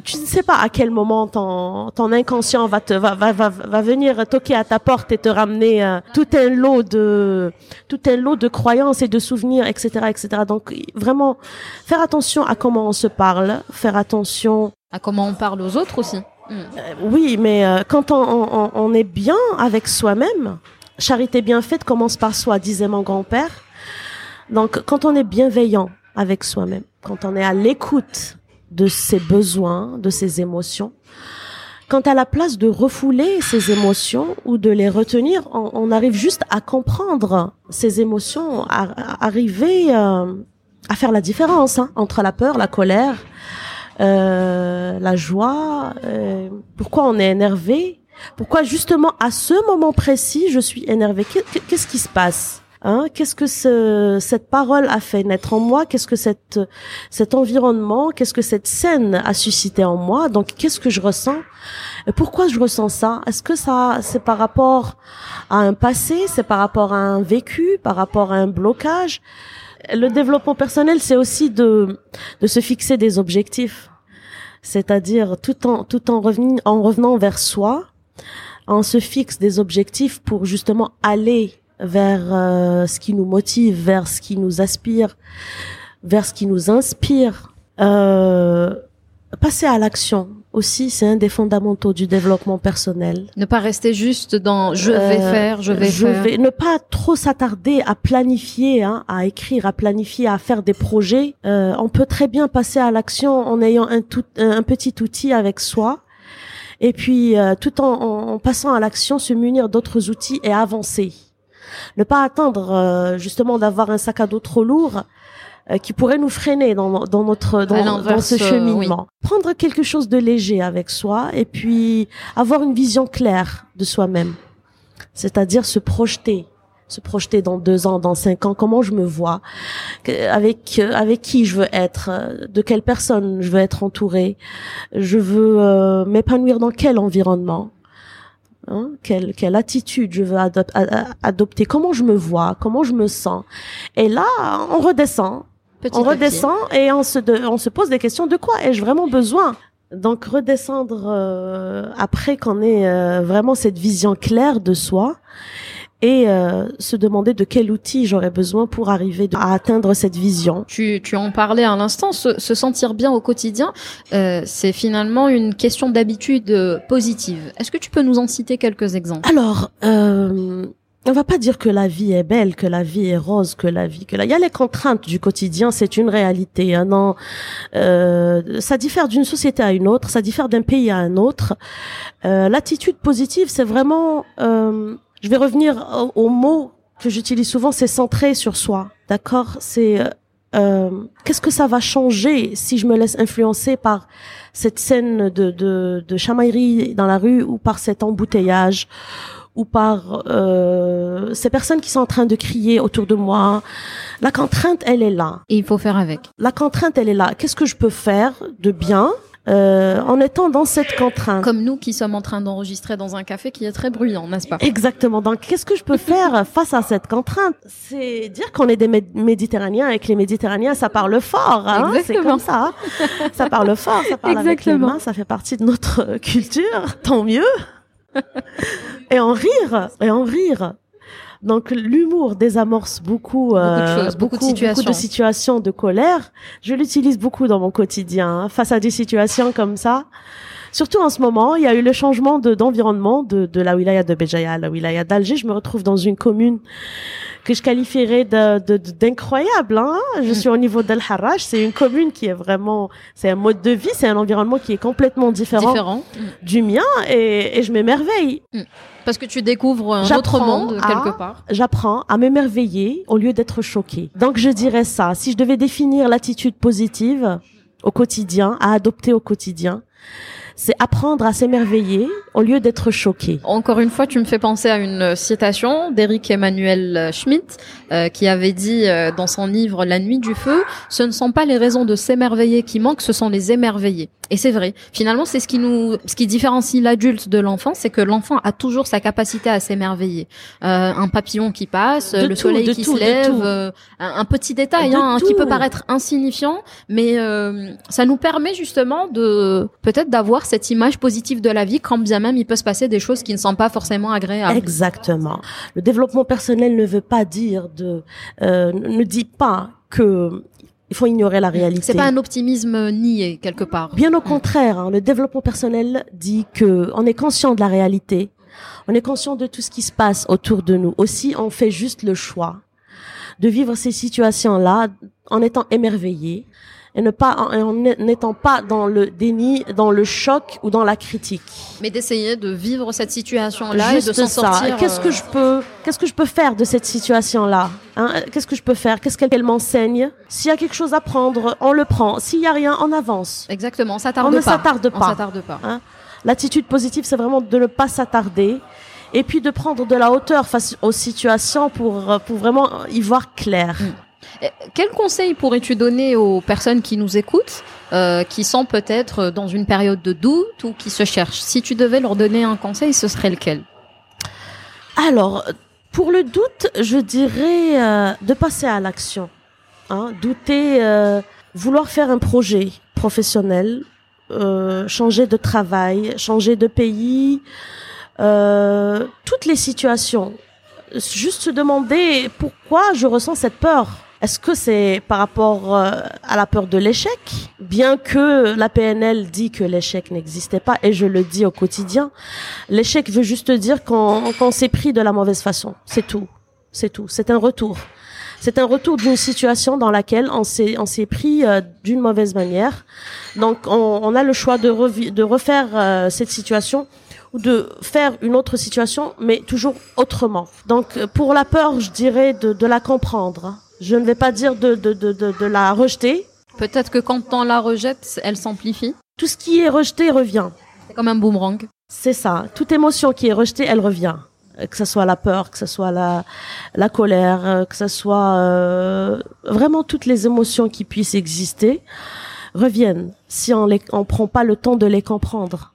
tu ne sais pas à quel moment ton, ton inconscient va te va, va, va, va venir toquer à ta porte et te ramener euh, tout un lot de tout un lot de croyances et de souvenirs etc etc donc vraiment faire attention à comment on se parle faire attention à comment on parle aux autres aussi. Euh, oui mais euh, quand on, on, on est bien avec soi-même charité bien faite commence par soi disait mon grand-père. Donc quand on est bienveillant avec soi-même quand on est à l'écoute de ses besoins, de ses émotions. Quant à la place de refouler ses émotions ou de les retenir, on, on arrive juste à comprendre ces émotions, à, à arriver euh, à faire la différence hein, entre la peur, la colère, euh, la joie. Euh, pourquoi on est énervé Pourquoi justement à ce moment précis je suis énervé Qu'est-ce qui se passe? Hein, qu'est-ce que ce, cette parole a fait naître en moi? Qu'est-ce que cette, cet environnement, qu'est-ce que cette scène a suscité en moi? Donc, qu'est-ce que je ressens? Pourquoi je ressens ça? Est-ce que ça, c'est par rapport à un passé? C'est par rapport à un vécu? Par rapport à un blocage? Le développement personnel, c'est aussi de, de se fixer des objectifs. C'est-à-dire tout en, tout en, revenant, en revenant vers soi, on se fixe des objectifs pour justement aller vers euh, ce qui nous motive, vers ce qui nous aspire, vers ce qui nous inspire. Euh, passer à l'action aussi, c'est un des fondamentaux du développement personnel. Ne pas rester juste dans je vais euh, faire, je vais je faire. Vais, ne pas trop s'attarder à planifier, hein, à écrire, à planifier, à faire des projets. Euh, on peut très bien passer à l'action en ayant un, tout, un petit outil avec soi. Et puis, euh, tout en, en passant à l'action, se munir d'autres outils et avancer ne pas attendre euh, justement d'avoir un sac à dos trop lourd euh, qui pourrait nous freiner dans, dans notre dans, dans ce cheminement. Oui. Prendre quelque chose de léger avec soi et puis avoir une vision claire de soi-même, c'est-à-dire se projeter, se projeter dans deux ans, dans cinq ans, comment je me vois, avec avec qui je veux être, de quelle personne je veux être entouré, je veux euh, m'épanouir dans quel environnement. Hein, quelle, quelle attitude je veux adop adopter, comment je me vois, comment je me sens. Et là, on redescend. Petit on redescend et on se, de, on se pose des questions de quoi ai-je vraiment besoin? Donc redescendre euh, après qu'on ait euh, vraiment cette vision claire de soi et euh, se demander de quel outil j'aurais besoin pour arriver à atteindre cette vision. Tu, tu en parlais à l'instant, se, se, sentir bien au quotidien, euh, c'est finalement une question d'habitude euh, positive. Est-ce que tu peux nous en citer quelques exemples? Alors, euh, on va pas dire que la vie est belle, que la vie est rose, que la vie, que là, il y a les contraintes du quotidien, c'est une réalité. Hein, non, euh, ça diffère d'une société à une autre, ça diffère d'un pays à un autre. Euh, L'attitude positive, c'est vraiment euh, je vais revenir au, au mot que j'utilise souvent, c'est centré sur soi. D'accord? C'est euh, euh, qu'est-ce que ça va changer si je me laisse influencer par cette scène de, de, de chamaillerie dans la rue ou par cet embouteillage ou par euh, ces personnes qui sont en train de crier autour de moi? La contrainte, elle est là. Et il faut faire avec. La contrainte, elle est là. Qu'est-ce que je peux faire de bien euh, en étant dans cette contrainte. Comme nous qui sommes en train d'enregistrer dans un café qui est très bruyant, n'est-ce pas? Exactement. Donc, qu'est-ce que je peux faire face à cette contrainte? C'est dire qu'on est des Méditerranéens et que les Méditerranéens, ça parle fort. Hein C'est comme ça. ça parle fort, ça parle Exactement. avec les mains, ça fait partie de notre culture. Tant mieux. et en rire, et en rire. Donc l'humour désamorce beaucoup, beaucoup, de, choses, beaucoup, beaucoup, de situations. beaucoup de situations de colère. Je l'utilise beaucoup dans mon quotidien hein, face à des situations comme ça. Surtout en ce moment, il y a eu le changement de d'environnement de, de la wilaya de Béjaïa à la wilaya d'Alger. Je me retrouve dans une commune que je qualifierais d'incroyable. De, hein je suis au niveau d'Al Harrach, c'est une commune qui est vraiment, c'est un mode de vie, c'est un environnement qui est complètement différent, différent. du mien, et, et je m'émerveille. Mm. Parce que tu découvres un autre monde quelque part. J'apprends à m'émerveiller au lieu d'être choquée. Donc je dirais ça. Si je devais définir l'attitude positive au quotidien, à adopter au quotidien, c'est apprendre à s'émerveiller au lieu d'être choqué. Encore une fois, tu me fais penser à une citation d'Éric Emmanuel Schmitt euh, qui avait dit euh, dans son livre La nuit du feu, ce ne sont pas les raisons de s'émerveiller qui manquent, ce sont les émerveillés. Et c'est vrai. Finalement, c'est ce qui nous, ce qui différencie l'adulte de l'enfant, c'est que l'enfant a toujours sa capacité à s'émerveiller. Euh, un papillon qui passe, le soleil qui se lève, euh, un, petit détail hein, qui peut paraître insignifiant, mais euh, ça nous permet justement de peut-être d'avoir cette image positive de la vie, quand bien même il peut se passer des choses qui ne sont pas forcément agréables. Exactement. Le développement personnel ne veut pas dire de, euh, ne dit pas que il faut ignorer la réalité. C'est pas un optimisme nié quelque part. Bien au contraire, hein, le développement personnel dit que on est conscient de la réalité, on est conscient de tout ce qui se passe autour de nous. Aussi, on fait juste le choix de vivre ces situations-là en étant émerveillé, et ne pas en n'étant pas dans le déni, dans le choc ou dans la critique. Mais d'essayer de vivre cette situation-là et de s'en sortir. Qu'est-ce que je peux, qu'est-ce que je peux faire de cette situation-là hein? Qu'est-ce que je peux faire? Qu'est-ce qu'elle m'enseigne? S'il y a quelque chose à prendre, on le prend. S'il y a rien, on avance. Exactement, on s'attarde pas. On ne s'attarde pas. On s'attarde pas. Hein? L'attitude positive, c'est vraiment de ne pas s'attarder et puis de prendre de la hauteur face aux situations pour, pour vraiment y voir clair. Mm. Euh, quel conseil pourrais-tu donner aux personnes qui nous écoutent, euh, qui sont peut-être dans une période de doute ou qui se cherchent? Si tu devais leur donner un conseil, ce serait lequel? Alors, pour le doute, je dirais euh, de passer à l'action. Hein, douter, euh, vouloir faire un projet professionnel, euh, changer de travail, changer de pays, euh, toutes les situations. Juste se demander pourquoi je ressens cette peur est-ce que c'est par rapport euh, à la peur de l'échec? Bien que la PNL dit que l'échec n'existait pas, et je le dis au quotidien, l'échec veut juste dire qu'on s'est pris de la mauvaise façon. C'est tout. C'est tout. C'est un retour. C'est un retour d'une situation dans laquelle on s'est pris euh, d'une mauvaise manière. Donc on, a le choix de, refaire euh, cette situation ou de faire une autre situation, mais toujours autrement. Donc pour la peur, je dirais de la comprendre je ne vais pas dire de, de, de, de, de la rejeter. Peut-être que quand on la rejette, elle s'amplifie. Tout ce qui est rejeté revient. C'est comme un boomerang. C'est ça. Toute émotion qui est rejetée, elle revient. Que ce soit la peur, que ce soit la, la colère, que ce soit euh, vraiment toutes les émotions qui puissent exister, reviennent si on ne on prend pas le temps de les comprendre.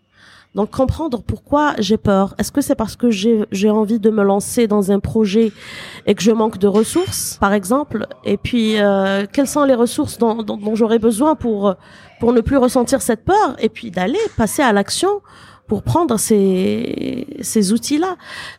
Donc comprendre pourquoi j'ai peur. Est-ce que c'est parce que j'ai envie de me lancer dans un projet et que je manque de ressources, par exemple? Et puis euh, quelles sont les ressources dont, dont, dont j'aurais besoin pour pour ne plus ressentir cette peur? Et puis d'aller passer à l'action pour prendre ces, ces outils-là.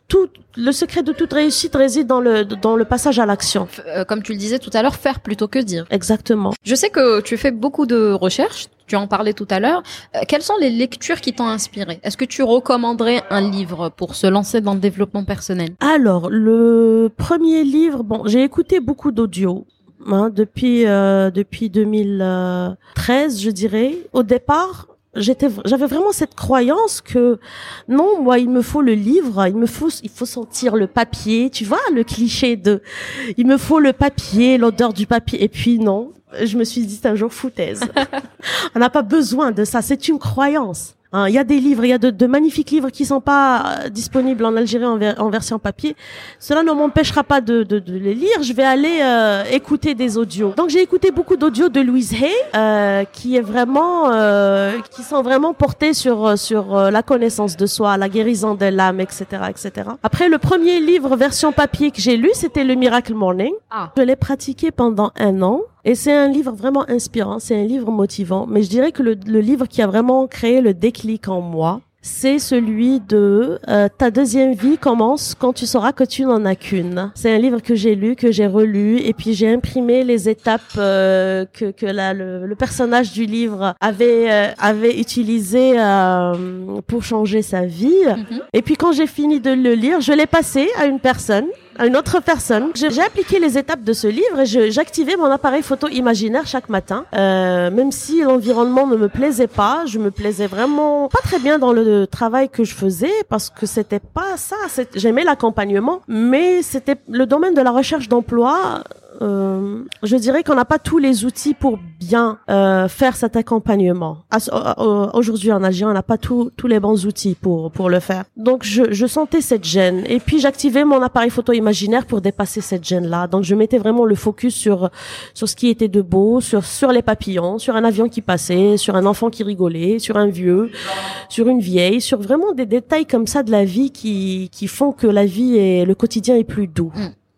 Tout le secret de toute réussite réside dans le dans le passage à l'action. Euh, comme tu le disais tout à l'heure, faire plutôt que dire. Exactement. Je sais que tu fais beaucoup de recherches. Tu en parlais tout à l'heure. Euh, quelles sont les lectures qui t'ont inspiré? Est-ce que tu recommanderais un livre pour se lancer dans le développement personnel? Alors, le premier livre, bon, j'ai écouté beaucoup d'audio. Hein, depuis euh, depuis 2013, je dirais. Au départ, j'étais j'avais vraiment cette croyance que non moi il me faut le livre il me faut il faut sentir le papier tu vois le cliché de il me faut le papier l'odeur du papier. Et puis non je me suis dit c'est un jour foutaise. On n'a pas besoin de ça c'est une croyance Hein, il y a des livres, il y a de, magnifiques livres qui sont pas euh, disponibles en Algérie en, version papier. Cela ne m'empêchera pas de, de, les lire. Je vais aller euh, écouter des audios. Donc j'ai écouté beaucoup d'audios de Louise Hay, euh, qui est vraiment, qui sont vraiment portés sur sur la connaissance de soi, la guérison de l'âme, etc., etc. Après le premier livre version papier que j'ai lu, c'était le Miracle Morning. Ah. Je l'ai pratiqué pendant un an. Et c'est un livre vraiment inspirant, c'est un livre motivant. Mais je dirais que le, le, livre qui a vraiment créé le déclic en moi, c'est celui de euh, Ta deuxième vie commence quand tu sauras que tu n'en as qu'une. C'est un livre que j'ai lu, que j'ai relu, et puis j'ai imprimé les étapes euh, que, que la, le, le, personnage du livre avait euh, avait utilisé pour changer sa vie. Mm-hmm. Et puis quand j'ai fini de le lire, je l'ai passé à une personne une autre personne. J'ai appliqué les étapes de ce livre et j'activais mon appareil photo imaginaire chaque matin. Euh, même si l'environnement ne me plaisait pas, je me plaisais vraiment pas très bien dans le travail que je faisais parce que c'était pas ça. J'aimais l'accompagnement, mais c'était le domaine de la recherche d'emploi. Euh, je dirais qu'on n'a pas tous les outils pour bien euh, faire cet accompagnement. Aujourd'hui en Algérie, on n'a pas tous tous les bons outils pour pour le faire. Donc je, je sentais cette gêne et puis j'activais mon appareil photo imaginaire pour dépasser cette gêne là. Donc je mettais vraiment le focus sur sur ce qui était de beau, sur sur les papillons, sur un avion qui passait, sur un enfant qui rigolait, sur un vieux, sur une vieille, sur vraiment des détails comme ça de la vie qui qui font que la vie et le quotidien est plus doux.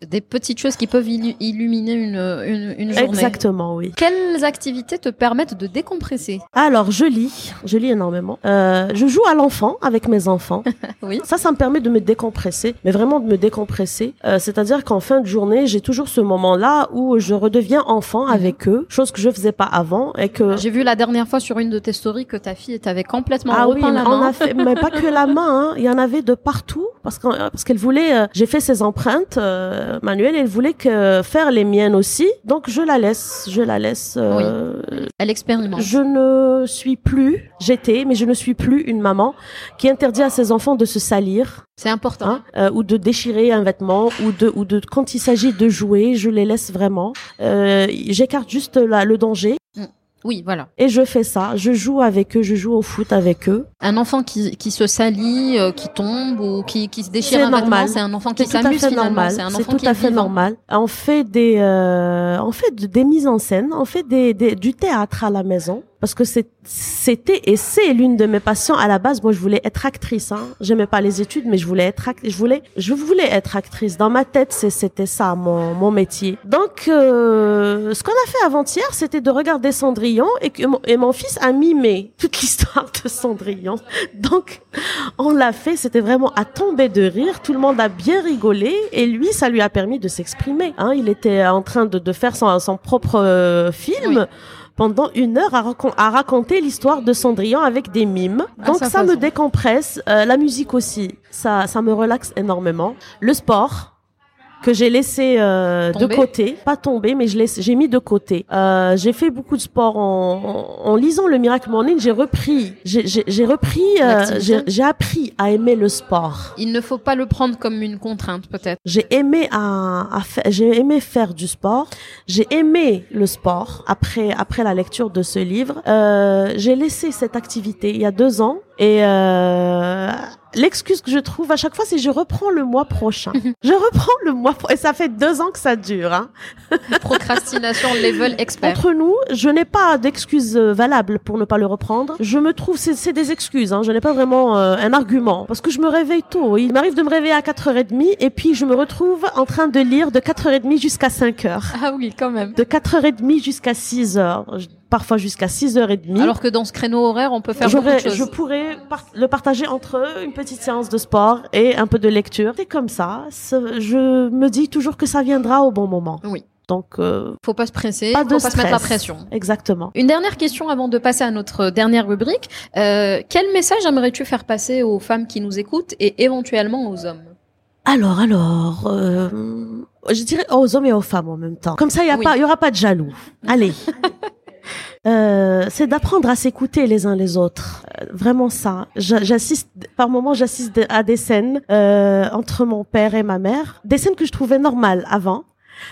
Des petites choses qui peuvent illu- illuminer une, une, une journée. Exactement, oui. Quelles activités te permettent de décompresser? Alors, je lis, je lis énormément. Euh, je joue à l'enfant avec mes enfants. Oui. Ça, ça me permet de me décompresser, mais vraiment de me décompresser. Euh, C'est-à-dire qu'en fin de journée, j'ai toujours ce moment-là où je redeviens enfant avec eux, chose que je faisais pas avant et que J'ai vu la dernière fois sur une de tes stories que ta fille t'avait complètement ah oui, on a fait, mais pas que la main, hein. il y en avait de partout parce qu'elle voulait, euh, j'ai fait ses empreintes euh, manuelles, elle voulait que faire les miennes aussi, donc je la laisse, je la laisse. euh, Elle expérimente. Je ne suis plus, j'étais, mais je ne suis plus une maman qui interdit à ses enfants de se salir, C'est important. hein, euh, ou de déchirer un vêtement, ou de, ou de, quand il s'agit de jouer, je les laisse vraiment. Euh, J'écarte juste la, le danger Oui, voilà. et je fais ça. Je joue avec eux, je joue au foot avec eux. Un enfant qui, qui se salit, euh, qui tombe ou qui, qui se déchire C'est un normal. c'est un enfant qui s'amuse finalement. normal. C'est un C'est enfant tout qui à fait vivant. normal. On fait des, euh, on fait de- des mises en scène, on fait des, des- du théâtre à la maison. Parce que c'était et c'est l'une de mes passions à la base. Moi, je voulais être actrice. Hein. J'aimais pas les études, mais je voulais être act- je voulais, je voulais être actrice. Dans ma tête, c'était ça mon, mon métier. Donc, euh, ce qu'on a fait avant-hier, c'était de regarder Cendrillon et que et mon fils a mimé toute l'histoire de Cendrillon. Donc, on l'a fait, c'était vraiment à tomber de rire. Tout le monde a bien rigolé et lui, ça lui a permis de s'exprimer. Hein, il était en train de, de faire son, son propre euh, film. Oui. Pendant une heure à, racon- à raconter l'histoire de Cendrillon avec des mimes. À Donc ça me décompresse. Euh, la musique aussi, ça, ça me relaxe énormément. Le sport que j'ai laissé euh, de côté, pas tomber, mais je laisse, j'ai mis de côté. Euh, j'ai fait beaucoup de sport en, en, en lisant le Miracle Morning. J'ai repris, j'ai- repris, euh, j'ai appris à aimer le sport. Il ne faut pas le prendre comme une contrainte, peut-être. J'ai aimé à, à j'ai aimé faire du sport. J'ai aimé le sport après après la lecture de ce livre. Euh, j'ai laissé cette activité il y a deux ans et euh, l'excuse que je trouve à chaque fois c'est je reprends le mois prochain. je reprends le mois pro- et ça fait deux ans que ça dure. Hein. Procrastination level expert. Entre nous, je n'ai pas d'excuses euh, valables pour ne pas le reprendre. Je me trouve, c'est c'est des excuses, hein. je n'ai pas vraiment euh, un argument. Parce que je me réveille tôt. Il m'arrive de me réveiller à 4h30 et puis je me retrouve en train de lire de 4h30 jusqu'à 5h. Ah oui, quand même. De 4h30 jusqu'à 6h. Parfois jusqu'à 6h30. Alors que dans ce créneau horaire, on peut faire beaucoup de choses. je pourrais par- le partager entre une petite séance de sport et un peu de lecture. C'est comme ça. Je me dis toujours que ça viendra au bon moment. Oui. Donc, euh, Faut pas se presser, pas faut de pas se mettre la stress. pression. Exactement. Une dernière question avant de passer à notre dernière rubrique. Euh, quel message aimerais-tu faire passer aux femmes qui nous écoutent et éventuellement aux hommes Alors, alors, euh, je dirais aux hommes et aux femmes en même temps. Comme ça, il y a Oui. pas, il y aura pas de jaloux. Allez. Euh, c'est d'apprendre à s'écouter les uns les autres. Euh, vraiment ça. J'a- J'assiste, par moments, j'assiste à des scènes euh, entre mon père et ma mère, des scènes que je trouvais normales avant.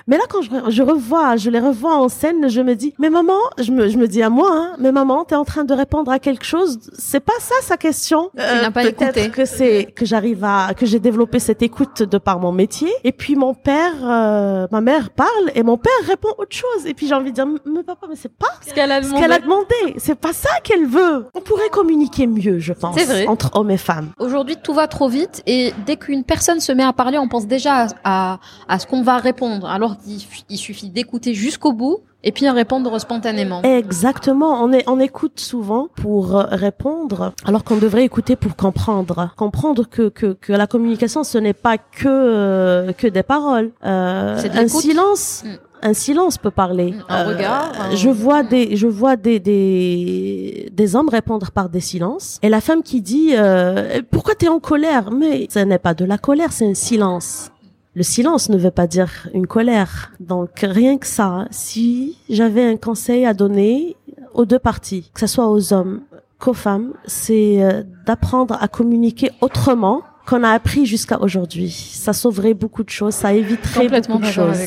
Mais là, quand je, re- je revois, je les revois en scène, je me dis, mais maman, je me, je me dis à moi, hein, mais maman, t'es en train de répondre à quelque chose? C'est pas ça sa question. Euh, n'as pas peut-être écouté. que c'est que j'arrive à que j'ai développé cette écoute de par mon métier. Et puis mon père, euh, ma mère parle et mon père répond autre chose. Et puis j'ai envie de dire, mais papa, mais c'est pas Ce qu'elle a ce qu'elle a demandé. C'est pas ça qu'elle veut. On pourrait communiquer mieux, je pense, C'est vrai. entre hommes et femmes. Aujourd'hui, tout va trop vite et dès qu'une personne se met à parler, on pense déjà à, à, à ce qu'on va répondre. Alors qu'il suffit d'écouter jusqu'au bout et puis à répondre spontanément. Exactement. On, est, on écoute souvent pour euh, répondre, alors qu'on devrait écouter pour comprendre. Comprendre que, que, que la communication, ce n'est pas que, euh, que des paroles. Euh, de un silence. Mm. Un silence peut parler. Mm, un regard, un- Je vois des, je vois des, des, des hommes répondre par des silences. Et la femme qui dit, euh, pourquoi t'es en colère? Mais ce n'est pas de la colère, c'est un silence. Le silence ne veut pas dire une colère. Donc rien que ça, si j'avais un conseil à donner aux deux parties, que ce soit aux hommes qu'aux femmes, c'est euh, d'apprendre à communiquer autrement qu'on a appris jusqu'à aujourd'hui. Ça sauverait beaucoup de choses, ça éviterait beaucoup de choses.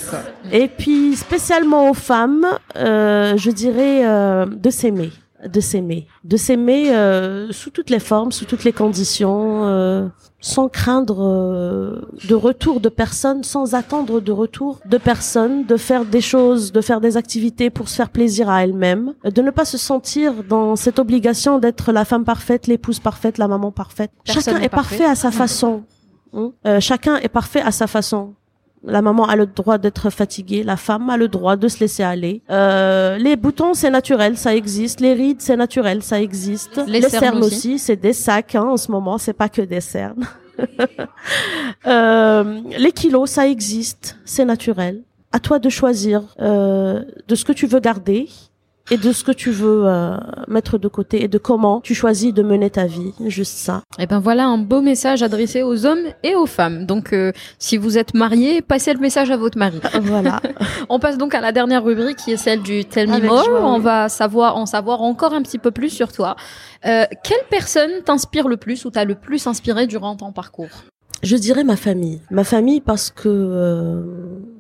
Et puis spécialement aux femmes, euh, je dirais euh, de s'aimer de s'aimer, de s'aimer euh, sous toutes les formes, sous toutes les conditions, euh, sans craindre euh, de retour de personne, sans attendre de retour de personne, de faire des choses, de faire des activités pour se faire plaisir à elle-même, de ne pas se sentir dans cette obligation d'être la femme parfaite, l'épouse parfaite, la maman parfaite. chacun est parfait, à sa façon. Hein. chacun est parfait à sa façon. La maman a le droit d'être fatiguée, la femme a le droit de se laisser aller. Euh, les boutons, c'est naturel, ça existe. Les rides, c'est naturel, ça existe. Les, cernes, aussi, c'est des sacs hein, en ce moment, c'est pas que des cernes. euh, les kilos, ça existe, c'est naturel. À toi de choisir euh, de ce que tu veux garder et de ce que tu veux euh, mettre de côté et de comment tu choisis de mener ta vie. Juste ça. Et eh ben voilà un beau message adressé aux hommes et aux femmes. Donc euh, si vous êtes marié, passez le message à votre mari. Voilà. On passe donc à la dernière rubrique qui est celle du Tell Me More. On va savoir en savoir encore un petit peu plus sur toi. Euh, quelle personne t'inspire le plus ou t'a le plus inspiré durant ton parcours? Je dirais ma famille. Ma famille parce que euh,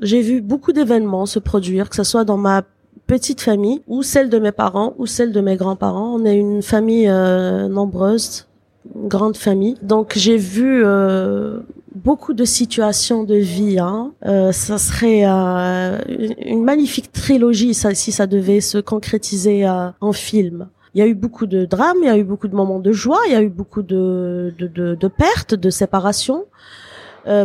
j'ai vu beaucoup d'événements se produire, que ce soit dans ma petite famille, ou celle de mes parents, ou celle de mes grands-parents. On est une famille euh, nombreuse, une grande famille. Donc j'ai vu euh, beaucoup de situations de vie. Hein. Euh, ça serait euh, une magnifique trilogie si ça devait se concrétiser en film. Il y a eu beaucoup de drames, il y a eu beaucoup de moments de joie, il y a eu beaucoup de, de, de, de pertes, de séparations,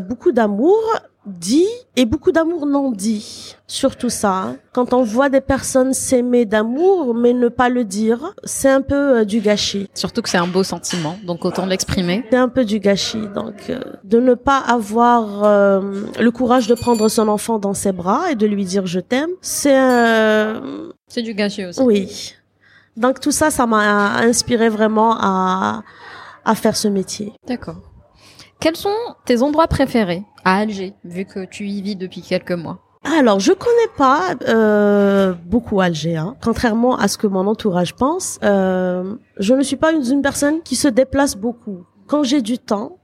beaucoup d'amour dit et beaucoup d'amour non dit. Surtout ça. Quand on voit des personnes s'aimer d'amour mais ne pas le dire, c'est un peu euh, du gâchis. Surtout que c'est un beau sentiment, donc autant l'exprimer. C'est un peu du gâchis. Donc euh, de ne pas avoir euh, le courage de prendre son enfant dans ses bras et de lui dire je t'aime, c'est c'est du gâchis aussi. Oui. Donc tout ça, ça m'a inspiré vraiment à à faire ce métier. D'accord. Quels sont tes endroits préférés à Alger, vu que tu y vis depuis quelques mois? Alors, je connais pas euh, beaucoup Alger, hein. contrairement à ce que mon entourage pense. Euh, je ne suis pas une, personne qui se déplace beaucoup. Quand j'ai du temps,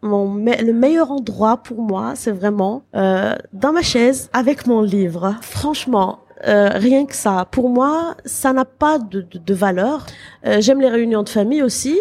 mon le meilleur endroit pour moi, c'est vraiment euh, dans ma chaise avec mon livre. Franchement, euh, rien que ça. Pour moi, ça n'a pas de, de, de valeur. Euh, j'aime les réunions de famille aussi.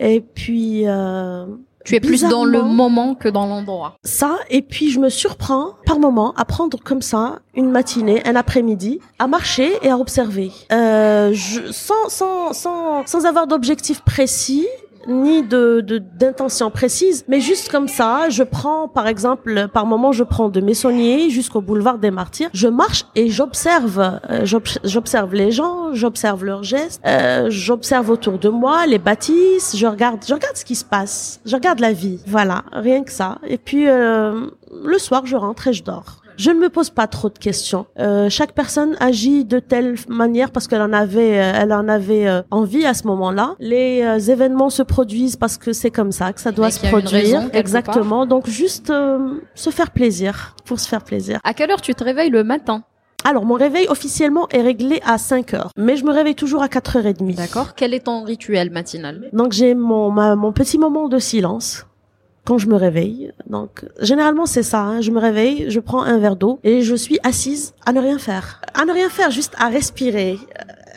Et puis, euh, tu es plus dans le moment que dans l'endroit. Ça, et puis je me surprends par moment à prendre comme ça une matinée, un après-midi, à marcher et à observer. Euh, je, sans, sans, sans, sans avoir d'objectif précis, ni de d'intention précise, mais juste comme ça, je prends par exemple, par moment, je prends de Messonnier jusqu'au boulevard des Martyrs, je marche et j'observe, euh, j'observe les gens, j'observe leurs gestes, euh, j'observe autour de moi les bâtisses, je regarde, je regarde ce qui se passe, je regarde la vie, voilà, rien que ça. Et puis euh, le soir, je rentre et je dors. Je ne me pose pas trop de questions. Euh, chaque personne agit de telle manière parce qu'elle en avait, euh, elle en avait euh, envie à ce moment-là. Les euh, événements se produisent parce que c'est comme ça que ça doit se produire. Exactement. Donc juste se faire plaisir pour se faire plaisir. À quelle heure tu te réveilles le matin? Alors, mon réveil officiellement est réglé à 5 heures, mais je me réveille toujours à 4h30. D'accord. Quel est ton rituel matinal? Donc, j'ai mon, mon petit moment de silence quand je me réveille. Donc, généralement, c'est ça. Hein. Je me réveille, je prends un verre d'eau et je suis assise à ne rien faire. À ne rien faire, juste à respirer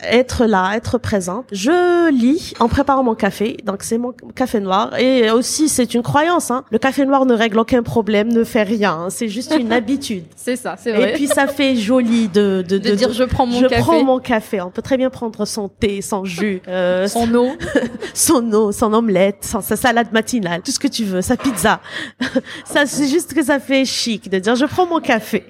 être là, être présente. Je lis en préparant mon café, donc c'est mon café noir. Et aussi, c'est une croyance. Hein. Le café noir ne règle aucun problème, ne fait rien. Hein. C'est juste une habitude. c'est ça, c'est vrai. Et puis ça fait joli de de, de, dire je prends mon je café. Je prends mon café. On peut très bien prendre son thé, son jus, euh, son eau, son eau, son omelette, son, sa salade matinale, tout ce que tu veux, sa pizza. ça, c'est juste que ça fait chic de dire je prends mon café.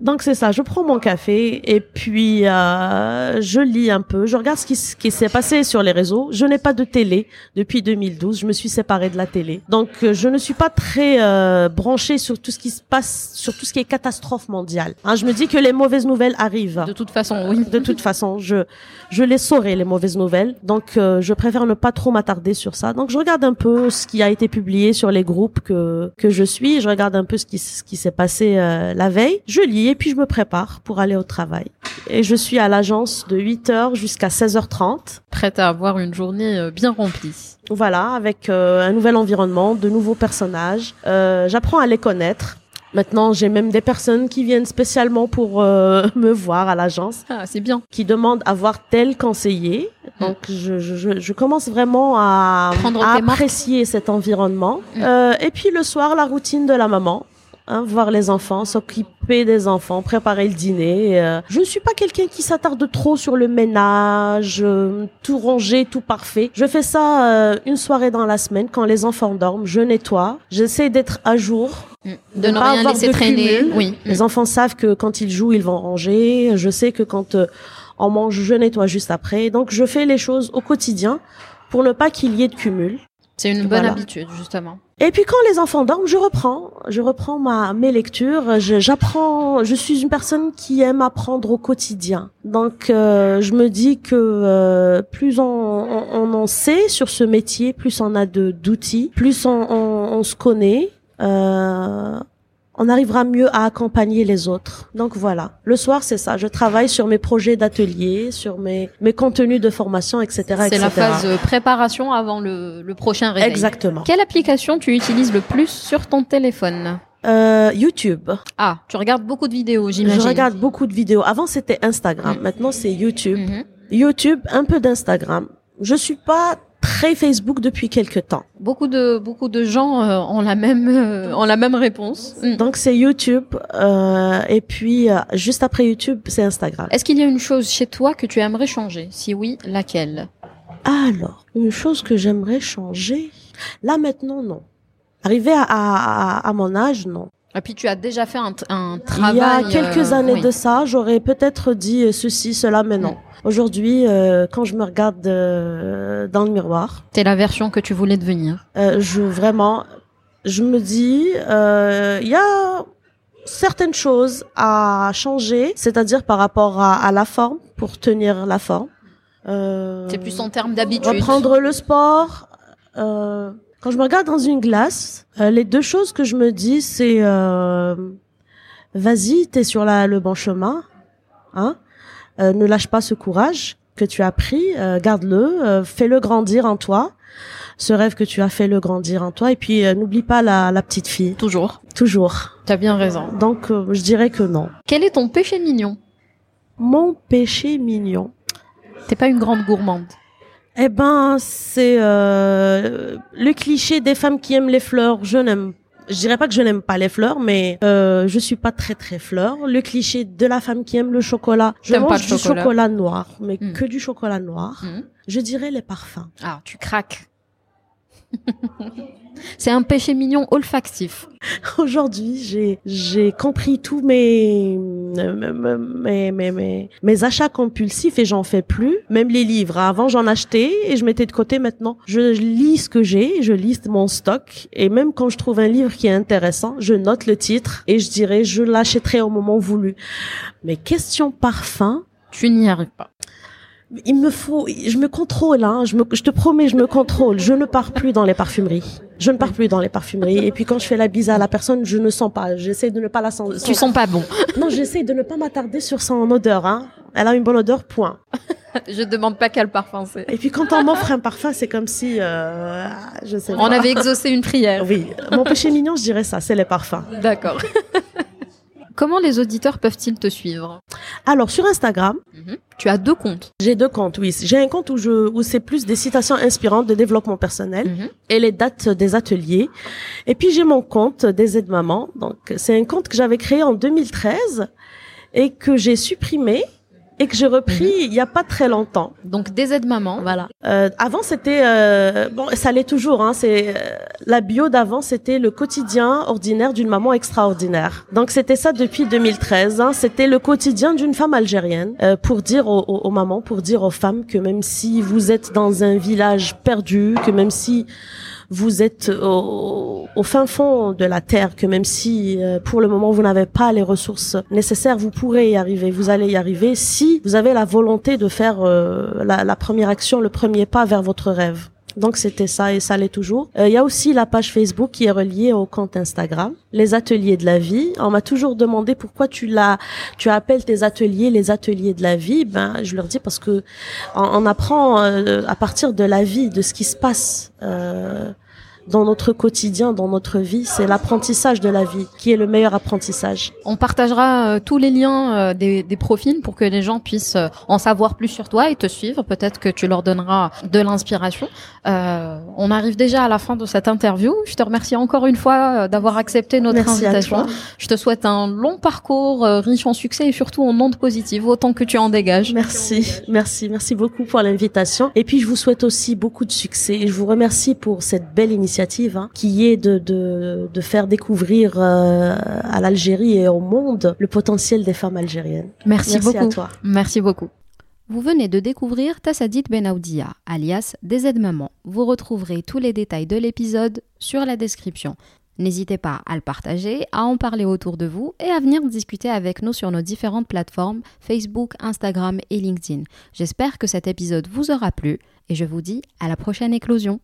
Donc c'est ça, je prends mon café et puis euh, je lis un peu, je regarde ce qui, ce qui s'est passé sur les réseaux. Je n'ai pas de télé depuis 2012, je me suis séparée de la télé. Donc euh, je ne suis pas très euh, branchée sur tout ce qui se passe, sur tout ce qui est catastrophe mondiale. Hein, je me dis que les mauvaises nouvelles arrivent. De toute façon, oui. De toute façon, je je les saurai les mauvaises nouvelles. Donc euh, je préfère ne pas trop m'attarder sur ça. Donc je regarde un peu ce qui a été publié sur les groupes que que je suis, je regarde un peu ce qui ce qui s'est passé euh, la veille. Je lis et puis je me prépare pour aller au travail. Et je suis à l'agence de 8h jusqu'à 16h30. Prête à avoir une journée euh, bien remplie. Voilà, avec euh, un nouvel environnement, de nouveaux personnages. Euh, J'apprends à les connaître. Maintenant, j'ai même des personnes qui viennent spécialement pour euh, me voir à l'agence, Ah, c'est bien. qui demandent à voir tel conseiller. Donc, je, je, je, je commence vraiment à, marques. apprécier cet environnement. Mm. Euh, et puis le soir, la routine de la maman. Hein, voir les enfants, s'occuper des enfants, préparer le dîner. euh. Je ne suis pas quelqu'un qui s'attarde trop sur le ménage, euh, tout rangé, tout parfait. Je fais ça euh, une soirée dans la semaine quand les enfants dorment. Je nettoie. J'essaie d'être à jour. Mm. De ne pas rien avoir laisser de traîner. cumul. Oui. Mm. Les enfants savent que quand ils jouent, ils vont ranger. Je sais que quand euh, on mange, je nettoie juste après. Donc, je fais les choses au quotidien pour ne pas qu'il y ait de cumul. C'est une bonne Voilà. habitude, justement. Et puis quand les enfants dorment, je reprends, je reprends ma mes lectures. Je- J'apprends. Je suis une personne qui aime apprendre au quotidien. Donc euh, je me dis que euh, plus on, on, on en sait sur ce métier, plus on a de d'outils, plus on, on, on se connaît. Euh, on arrivera mieux à accompagner les autres. Donc voilà. Le soir, c'est ça. Je travaille sur mes projets d'atelier, sur mes, mes contenus de formation, etc. C'est la phase euh, préparation avant le, le prochain réveil. Exactement. Quelle application tu utilises le plus sur ton téléphone? Euh, YouTube. Ah, tu regardes beaucoup de vidéos, j'imagine. Je regarde beaucoup de vidéos. Avant, c'était Instagram. Mm. Maintenant, c'est YouTube. Mhm. YouTube, un peu d'Instagram. Je suis pas très Facebook depuis quelques temps. Beaucoup de beaucoup de gens euh, ont la même euh, ont la même réponse. Mm. Donc, c'est YouTube. euh, et puis, euh, juste après YouTube, c'est Instagram. Est-ce qu'il y a une chose chez toi que tu aimerais changer? Si oui, laquelle? Alors, une chose que j'aimerais changer? Là, maintenant, non. Arrivé à, à, à- mon âge, non. Et puis tu as déjà fait un, t- un Il travail. y a quelques euh, années oui. de ça, j'aurais peut-être dit ceci, cela, mais non. Aujourd'hui, euh, quand je me regarde euh, dans le miroir, T'es la version que tu voulais devenir. Euh, je vraiment, je me dis, euh, il y a certaines choses à changer, c'est-à-dire par rapport à, à la forme, pour tenir la forme. Euh, C'est plus en termes d'habitude. reprendre le sport. Euh, quand je me regarde dans une glace, euh, les deux choses que je me dis, c'est euh, vas-y, t'es sur la, le bon chemin, hein. Euh, ne lâche pas ce courage que tu as pris, euh, garde-le, euh, fais-le grandir en toi. Ce rêve que tu as fait le grandir en toi et puis euh, n'oublie pas la, la petite fille Toujours. toujours. T'as bien raison. Donc je dirais que non. Quel est ton péché mignon? Mon péché mignon. T'es pas une grande gourmande. Eh ben, c'est euh, le cliché des femmes qui aiment les fleurs. Je n'aime, je dirais pas que je n'aime pas les fleurs, mais euh, je suis pas très très fleur. Le cliché de la femme qui aime le chocolat. Je mange pas du chocolat. chocolat noir, mais Mm. que du chocolat noir. Mhm. Je dirais les parfums. Ah, tu craques. C'est un péché mignon olfactif. Aujourd'hui, j'ai j'ai compris tous mes mes, mes mes mes achats compulsifs et j'en fais plus. Même les livres. Avant, j'en achetais et je mettais de côté. Maintenant, je lis ce que j'ai, je lis mon stock et même quand je trouve un livre qui est intéressant, je note le titre et je dirais je l'achèterai au moment voulu. Mais question parfum, Tu n'y arrives pas. Il me faut, je me contrôle, hein, je, me, je te promets, je me contrôle. Je ne pars plus dans les parfumeries. Je ne pars plus dans les parfumeries. Et puis quand je fais la bise à la personne, je ne sens pas. J'essaie de ne pas la sentir. Tu sens pas bon. Non, j'essaie de ne pas m'attarder sur son odeur. Hein. Elle a une bonne odeur, point. Je demande pas quel parfum c'est. Et puis quand on m'offre un parfum, c'est comme si, euh, je sais On pas. avait exaucé une prière. Oui, mon péché mignon, je dirais ça, c'est les parfums. D'accord. Comment les auditeurs peuvent-ils te suivre Alors sur Instagram, Tu as deux comptes. j'ai deux comptes. Oui, j'ai un compte où je, où c'est plus des citations inspirantes de développement personnel. Mhm. et les dates des ateliers. Et puis j'ai mon compte des aides mamans. Donc c'est un compte que j'avais créé en 2013 et que j'ai supprimé et que j'ai repris il y a pas très longtemps. Donc des aides maman. Voilà. Euh, avant c'était euh, bon, ça l'est toujours. Hein, c'est euh, la bio d'avant, c'était le quotidien ordinaire d'une maman extraordinaire. Donc c'était ça depuis 2013. Hein, c'était le quotidien d'une femme algérienne euh, pour dire aux, aux, mamans, pour dire aux femmes que même si vous êtes dans un village perdu, que même si vous êtes au, au, fin fond de la terre, que même si euh, pour le moment vous n'avez pas les ressources nécessaires, vous pourrez y arriver, vous allez y arriver si vous avez la volonté de faire euh, la, la première action, le premier pas vers votre rêve. Donc c'était ça et ça l'est toujours. Euh, il y a aussi la page Facebook qui est reliée au compte Instagram, les ateliers de la vie. On m'a toujours demandé pourquoi tu l'as, tu appelles tes ateliers les ateliers de la vie. Ben je leur dis parce que on, apprend à partir de la vie, de ce qui se passe. Euh, dans notre quotidien, dans notre vie. C'est l'apprentissage de la vie qui est le meilleur apprentissage. On partagera euh, tous les liens euh, des, des, profils pour que les gens puissent euh, en savoir plus sur toi et te suivre. Peut-être que tu leur donneras de l'inspiration. on arrive déjà à la fin de cette interview. Je te remercie encore une fois d'avoir accepté notre invitation. Je te souhaite un long parcours riche en succès et surtout en ondes positives, autant que tu en dégages. Merci, merci, merci beaucoup pour l'invitation. Et puis je vous souhaite aussi beaucoup de succès et je vous remercie pour cette belle initiative Hein, qui est de, de, de faire découvrir euh, à l'Algérie et au monde le potentiel des femmes algériennes. Merci, Merci beaucoup. à toi. Merci beaucoup. Vous venez de découvrir Tassadit Benaoudia, alias des aides-mamans. Vous retrouverez tous les détails de l'épisode sur la description. N'hésitez pas à le partager, à en parler autour de vous et à venir discuter avec nous sur nos différentes plateformes Facebook, Instagram et LinkedIn. J'espère que cet épisode vous aura plu et je vous dis à la prochaine éclosion.